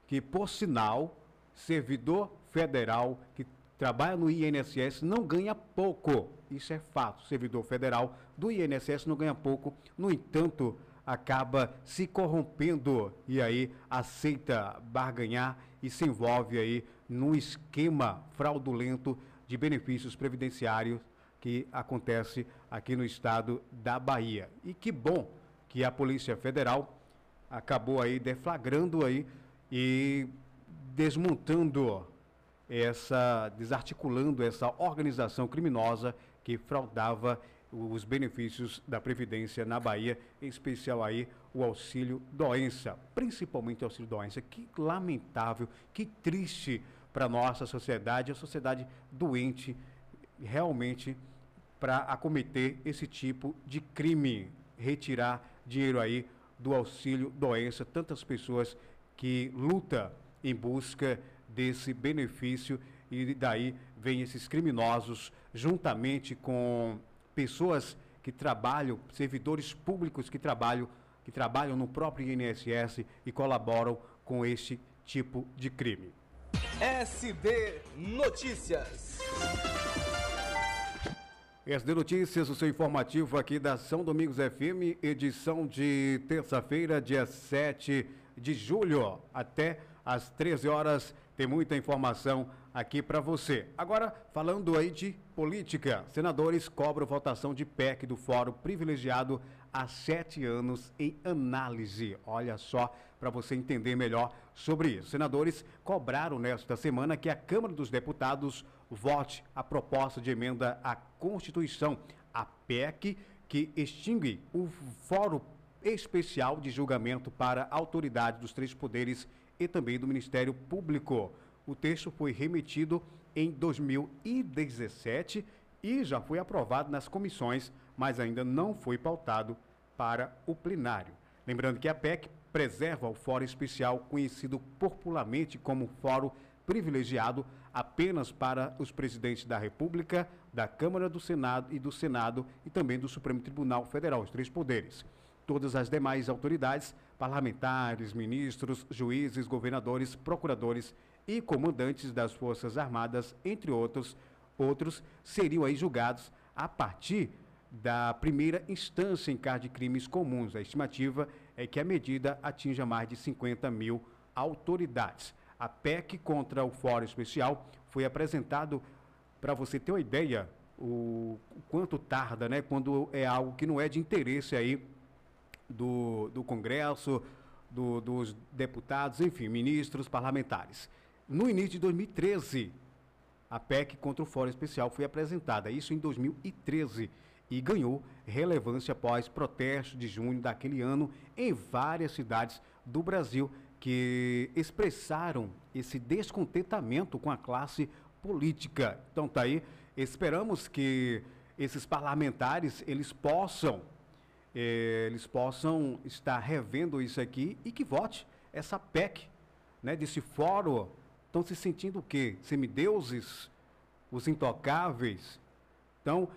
que por sinal, servidor federal que trabalha no INSS não ganha pouco. Isso é fato. Servidor federal do INSS não ganha pouco. No entanto, acaba se corrompendo e aí aceita barganhar e se envolve aí num esquema fraudulento de benefícios previdenciários que acontece aqui no estado da Bahia. E que bom que a Polícia Federal acabou aí deflagrando aí e desmontando essa, desarticulando essa organização criminosa que fraudava os benefícios da Previdência na Bahia, em especial aí o auxílio doença, principalmente o auxílio doença. Que lamentável, que triste para nossa sociedade, a sociedade doente realmente para acometer esse tipo de crime, retirar dinheiro aí do auxílio doença, tantas pessoas que luta em busca desse benefício e daí vem esses criminosos juntamente com pessoas que trabalham, servidores públicos que trabalham, que trabalham no próprio INSS e colaboram com este tipo de crime. SD Notícias. SD Notícias, o seu informativo aqui da São Domingos FM, edição de terça-feira, dia 7 de julho, até às 13 horas. Tem muita informação aqui para você. Agora, falando aí de política, senadores cobram votação de PEC do Fórum Privilegiado há sete anos em análise. Olha só, para você entender melhor sobre isso. Senadores cobraram nesta semana que a Câmara dos Deputados vote a proposta de emenda à Constituição, a PEC, que extingue o Fórum Especial de Julgamento para a Autoridade dos Três Poderes e também do Ministério Público. O texto foi remetido em 2017 e já foi aprovado nas comissões, mas ainda não foi pautado para o plenário. Lembrando que a PEC preserva o Fórum Especial, conhecido popularmente como Fórum Privilegiado, apenas para os presidentes da República, da Câmara do Senado e do Senado e também do Supremo Tribunal Federal, os três poderes. Todas as demais autoridades, parlamentares, ministros, juízes, governadores, procuradores e comandantes das Forças Armadas, entre outros, outros seriam aí julgados a partir da primeira instância em caso de crimes comuns. A estimativa é que a medida atinja mais de 50 mil autoridades. A PEC contra o Fórum Especial foi apresentado, para você ter uma ideia, o, quanto tarda, né? Quando é algo que não é de interesse aí do, do Congresso, do, dos deputados, enfim, ministros, parlamentares. No início de 2013, a PEC contra o Fórum Especial foi apresentada, isso em 2013, e ganhou relevância após protestos de junho daquele ano em várias cidades do Brasil que expressaram esse descontentamento com a classe política. Então tá aí, esperamos que esses parlamentares eles possam eh, eles possam estar revendo isso aqui e que vote essa PEC, né, desse fórum. Estão se sentindo o quê? Semideuses? Os intocáveis? Então,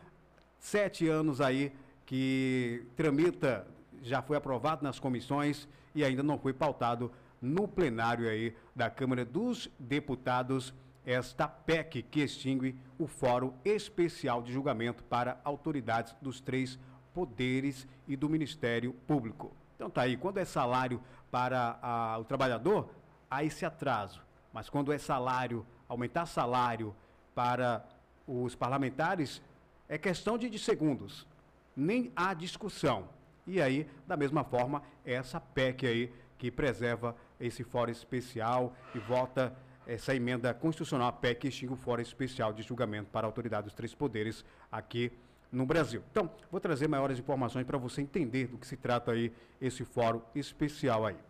sete anos aí que tramita, já foi aprovado nas comissões e ainda não foi pautado no plenário aí da Câmara dos Deputados esta PEC que extingue o Fórum Especial de Julgamento para autoridades dos três poderes e do Ministério Público. Então tá aí, quando é salário para a, o trabalhador, há esse atraso. Mas quando é salário, aumentar salário para os parlamentares, é questão de, de segundos. Nem há discussão. E aí, da mesma forma, essa PEC aí que preserva esse fórum especial e vota essa emenda constitucional, a PEC, que extingue o fórum especial de julgamento para a autoridade dos três poderes aqui no Brasil. Então, vou trazer maiores informações para você entender do que se trata aí esse fórum especial aí.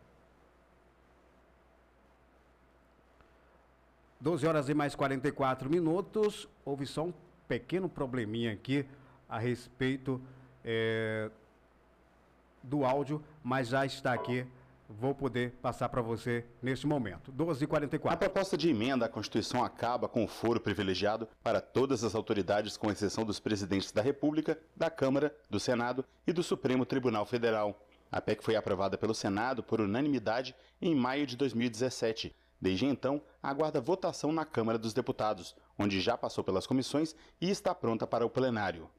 12 horas e mais 44 minutos. Houve só um pequeno probleminha aqui a respeito é, do áudio, mas já está aqui vou poder passar para você neste momento. 12h44. A proposta de emenda à Constituição acaba com o foro privilegiado para todas as autoridades, com exceção dos presidentes da República, da Câmara, do Senado e do Supremo Tribunal Federal. A PEC foi aprovada pelo Senado por unanimidade em maio de 2017. Desde então, aguarda votação na Câmara dos Deputados, onde já passou pelas comissões e está pronta para o plenário.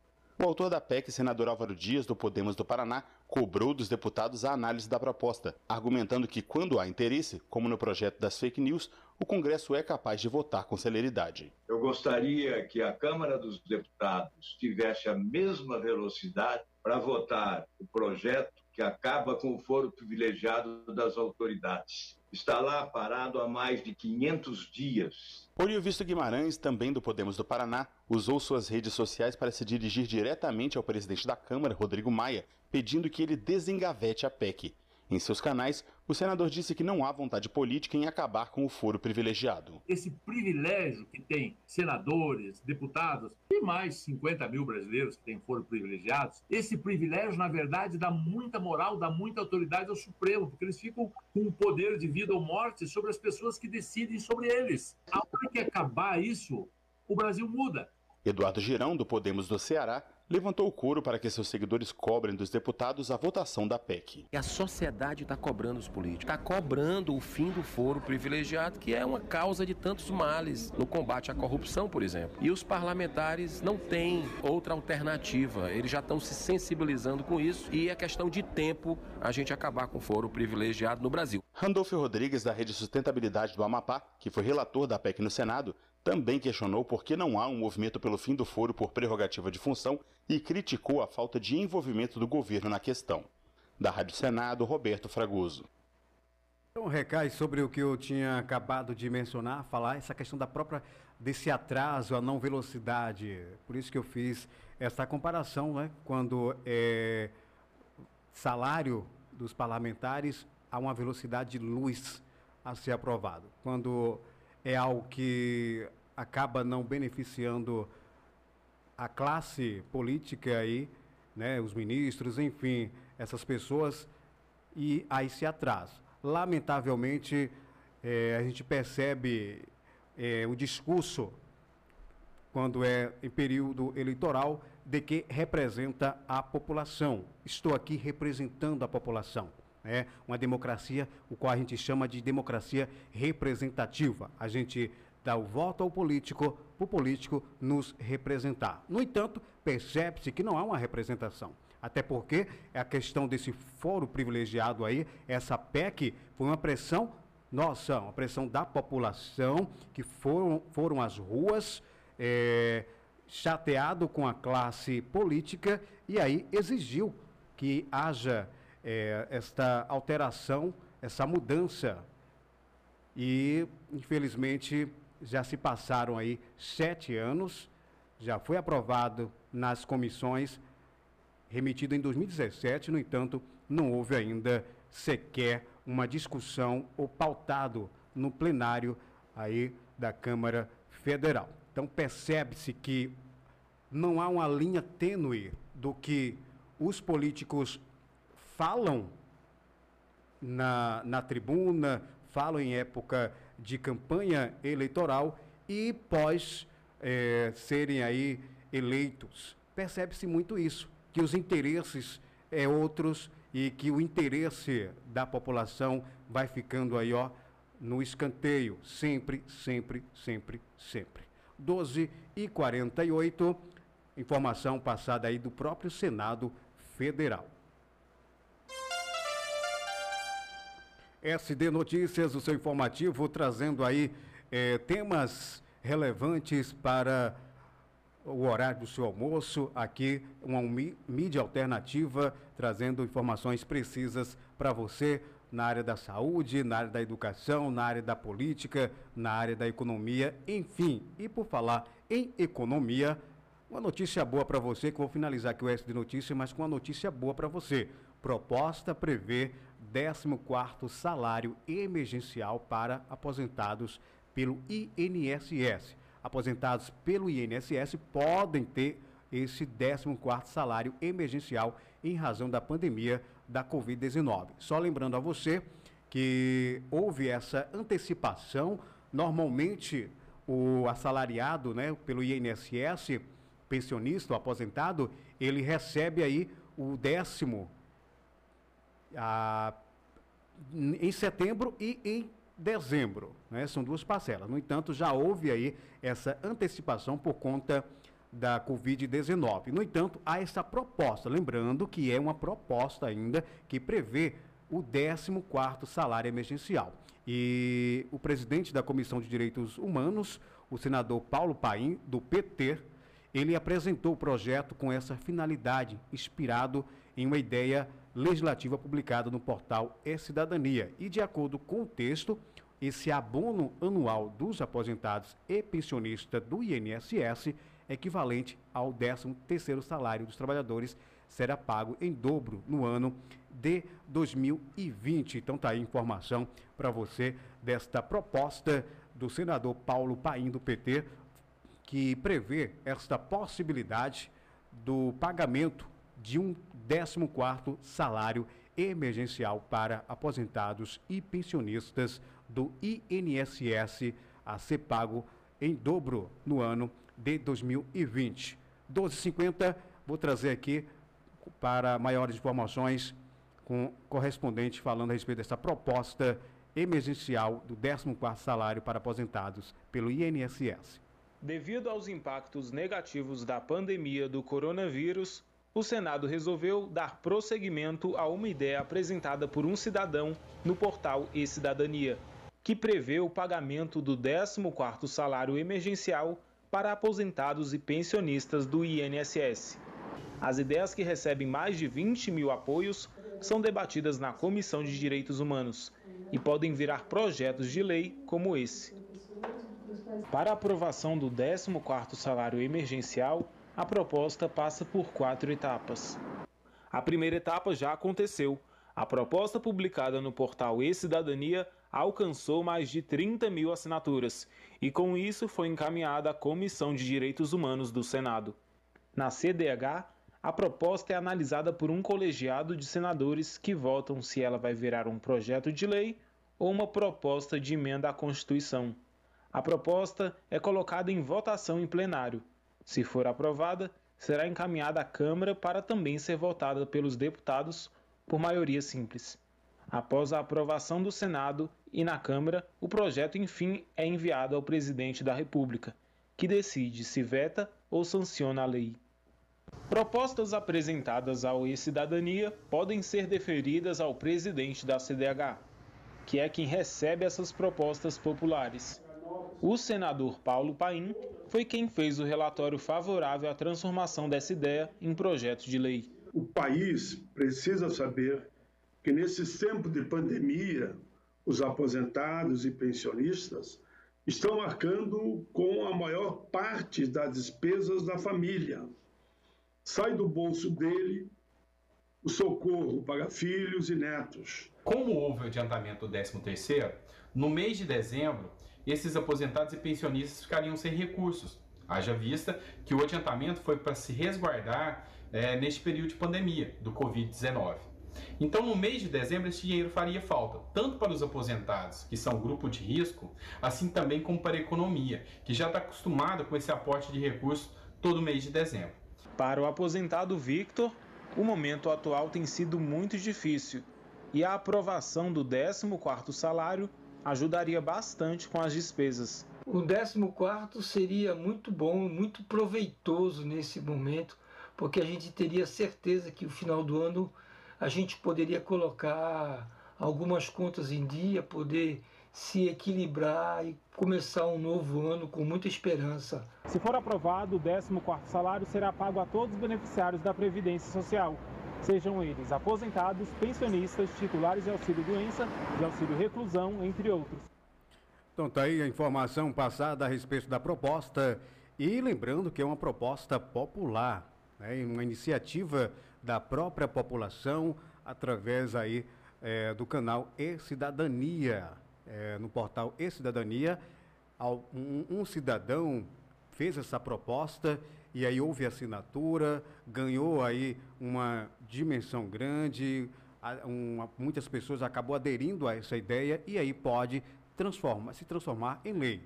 O autor da PEC, senador Álvaro Dias, do Podemos do Paraná, cobrou dos deputados a análise da proposta, argumentando que, quando há interesse, como no projeto das fake news, o Congresso é capaz de votar com celeridade. Eu gostaria que a Câmara dos Deputados tivesse a mesma velocidade para votar o projeto que acaba com o foro privilegiado das autoridades. Está lá parado há mais de 500 dias. Olho Visto Guimarães, também do Podemos do Paraná, usou suas redes sociais para se dirigir diretamente ao presidente da Câmara, Rodrigo Maia, pedindo que ele desengavete a PEC. Em seus canais, o senador disse que não há vontade política em acabar com o foro privilegiado. Esse privilégio que tem senadores, deputados e mais 50 mil brasileiros que têm foro privilegiados, esse privilégio, na verdade, dá muita moral, dá muita autoridade ao Supremo, porque eles ficam com o poder de vida ou morte sobre as pessoas que decidem sobre eles. A hora que acabar isso, o Brasil muda. Eduardo Girão, do Podemos do Ceará, levantou o coro para que seus seguidores cobrem dos deputados a votação da PEC. A sociedade está cobrando os políticos, está cobrando o fim do foro privilegiado, que é uma causa de tantos males no combate à corrupção, por exemplo. E os parlamentares não têm outra alternativa, eles já estão se sensibilizando com isso e é questão de tempo a gente acabar com o foro privilegiado no Brasil. Randolfo Rodrigues, da Rede Sustentabilidade do Amapá, que foi relator da PEC no Senado, também questionou por que não há um movimento pelo fim do foro por prerrogativa de função e criticou a falta de envolvimento do governo na questão. Da Rádio Senado, Roberto Fragoso. Então, recai sobre o que eu tinha acabado de mencionar, falar essa questão da própria desse atraso, a não velocidade. Por isso que eu fiz essa comparação, né? Quando é salário dos parlamentares a uma velocidade de luz a ser aprovado. Quando é algo que acaba não beneficiando a classe política aí, né, os ministros, enfim, essas pessoas, e aí se atrasa. Lamentavelmente, é, a gente percebe é, o discurso, quando é em período eleitoral, de que representa a população. Estou aqui representando a população. É uma democracia, o qual a gente chama de democracia representativa. A gente dá o voto ao político, para o político nos representar. No entanto, percebe-se que não há uma representação. Até porque a questão desse foro privilegiado aí, essa PEC, foi uma pressão nossa, uma pressão da população que foram, foram às ruas, é, chateado com a classe política e aí exigiu que haja é, esta alteração, essa mudança. E, infelizmente, já se passaram aí sete anos, já foi aprovado nas comissões, remetido em 2017, no entanto, não houve ainda sequer uma discussão ou pautado no plenário aí da Câmara Federal. Então percebe-se que não há uma linha tênue do que os políticos falam na, na tribuna, falam em época de campanha eleitoral e pós é, serem aí eleitos. Percebe-se muito isso, que os interesses é outros e que o interesse da população vai ficando aí, ó, no escanteio, sempre, sempre, sempre, sempre. 12 e 48, informação passada aí do próprio Senado Federal. SD Notícias, o seu informativo, trazendo aí eh, temas relevantes para o horário do seu almoço. Aqui, uma mídia alternativa, trazendo informações precisas para você na área da saúde, na área da educação, na área da política, na área da economia, enfim. E por falar em economia, uma notícia boa para você, que vou finalizar aqui o S de notícia, mas com uma notícia boa para você. Proposta prevê 14º salário emergencial para aposentados pelo INSS. Aposentados pelo INSS podem ter esse 14º salário emergencial em razão da pandemia da Covid-19. Só lembrando a você que houve essa antecipação, normalmente o assalariado, né, pelo INSS, pensionista, o aposentado, ele recebe aí o décimo em setembro e em dezembro, né? São duas parcelas. No entanto, já houve aí essa antecipação por conta da Covid-19. No entanto, há essa proposta, lembrando que é uma proposta ainda que prevê o 14º salário emergencial. E o presidente da Comissão de Direitos Humanos, o senador Paulo Paim, do PT, ele apresentou o projeto com essa finalidade, inspirado em uma ideia legislativa publicada no portal E-Cidadania. E, de acordo com o texto, esse abono anual dos aposentados e pensionistas do INSS, equivalente ao 13º salário dos trabalhadores, será pago em dobro no ano de 2020. Então tá aí informação para você desta proposta do senador Paulo Paim do PT, que prevê esta possibilidade do pagamento de um 14º salário emergencial para aposentados e pensionistas do INSS a ser pago em dobro no ano de 2020. 12h50, vou trazer aqui para maiores informações com correspondente falando a respeito dessa proposta emergencial do 14º salário para aposentados pelo INSS. Devido aos impactos negativos da pandemia do coronavírus, o Senado resolveu dar prosseguimento a uma ideia apresentada por um cidadão no portal E-Cidadania, que prevê o pagamento do 14º salário emergencial para aposentados e pensionistas do INSS. As ideias que recebem mais de 20 mil apoios são debatidas na Comissão de Direitos Humanos e podem virar projetos de lei como esse. Para aprovação do 14º salário emergencial, a proposta passa por quatro etapas. A primeira etapa já aconteceu. A proposta publicada no portal E-Cidadania alcançou mais de 30 mil assinaturas e, com isso, foi encaminhada à Comissão de Direitos Humanos do Senado. Na CDH, a proposta é analisada por um colegiado de senadores que votam se ela vai virar um projeto de lei ou uma proposta de emenda à Constituição. A proposta é colocada em votação em plenário se for aprovada, será encaminhada à Câmara para também ser votada pelos deputados por maioria simples. Após a aprovação do Senado e na Câmara, o projeto enfim é enviado ao presidente da República, que decide se veta ou sanciona a lei. Propostas apresentadas ao E-Cidadania podem ser deferidas ao presidente da CDH. que é quem recebe essas propostas populares. O senador Paulo Paim foi quem fez o relatório favorável à transformação dessa ideia em projeto de lei. O país precisa saber que nesse tempo de pandemia, os aposentados e pensionistas estão arcando com a maior parte das despesas da família. Sai do bolso dele o socorro para filhos e netos. Como houve o adiantamento do 13º, no mês de dezembro, esses aposentados e pensionistas ficariam sem recursos. Haja vista que o adiantamento foi para se resguardar é, neste período de pandemia do Covid-19. Então, no mês de dezembro, esse dinheiro faria falta, tanto para os aposentados, que são grupo de risco, assim também como para a economia, que já está acostumada com esse aporte de recursos todo mês de dezembro. Para o aposentado Victor, o momento atual tem sido muito difícil e a aprovação do 14º salário ajudaria bastante com as despesas. O 14º seria muito bom, muito proveitoso nesse momento, porque a gente teria certeza que no final do ano a gente poderia colocar algumas contas em dia, poder se equilibrar e começar um novo ano com muita esperança. Se for aprovado, o 14º salário será pago a todos os beneficiários da Previdência Social, sejam eles aposentados, pensionistas, titulares de auxílio-doença, de auxílio-reclusão, entre outros. Então tá aí a informação passada a respeito da proposta e lembrando que é uma proposta popular, né, uma iniciativa da própria população através aí é, do canal E-Cidadania é, no portal E-Cidadania, um, um cidadão fez essa proposta e aí houve assinatura, ganhou aí uma dimensão grande, uma, muitas pessoas acabou aderindo a essa ideia e aí pode transformar, se transformar em lei.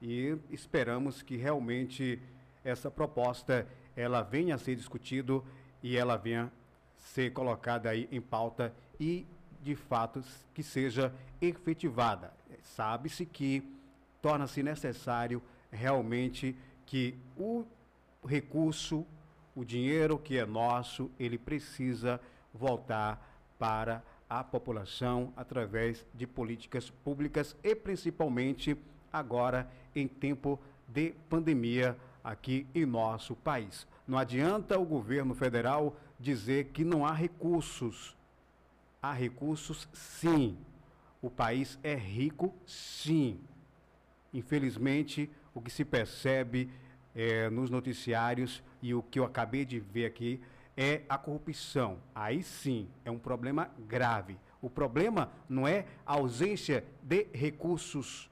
E esperamos que realmente essa proposta ela venha a ser discutido e ela venha ser colocada aí em pauta e de fato que seja efetivada. Sabe-se que torna-se necessário realmente que o recurso, o dinheiro que é nosso, ele precisa voltar para a população através de políticas públicas e principalmente agora em tempo de pandemia aqui em nosso país. Não adianta o governo federal dizer que não há recursos Há recursos? Sim. O país é rico? Sim. Infelizmente, o que se percebe é, nos noticiários e o que eu acabei de ver aqui é a corrupção. Aí sim, é um problema grave. O problema não é a ausência de recursos,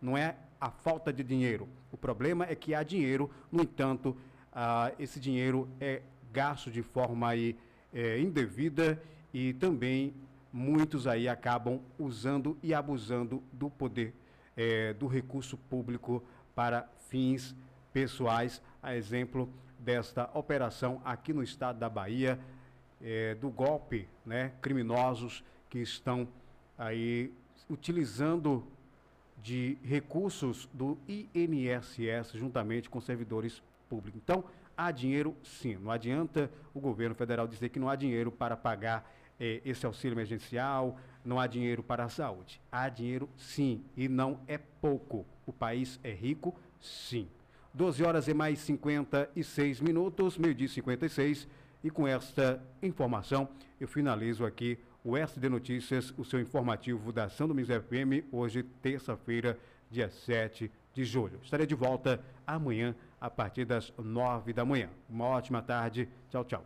não é a falta de dinheiro. O problema é que há dinheiro, no entanto, ah, esse dinheiro é gasto de forma aí, é, indevida e também muitos aí acabam usando e abusando do poder é, do recurso público para fins pessoais, a exemplo desta operação aqui no estado da Bahia, é, do golpe, né, criminosos que estão aí utilizando de recursos do INSS juntamente com servidores públicos. Então, há dinheiro sim, não adianta o governo federal dizer que não há dinheiro para pagar é, esse auxílio emergencial, não há dinheiro para a saúde. Há dinheiro sim, e não é pouco. O país é rico, sim. 12 horas e mais 56 minutos, meio-dia 56. E com esta informação, eu finalizo aqui o SD Notícias, o seu informativo da São Domingos FM, hoje, terça-feira, dia 7 de julho. Estarei de volta amanhã, a partir das 9 da manhã. Uma ótima tarde. Tchau, tchau.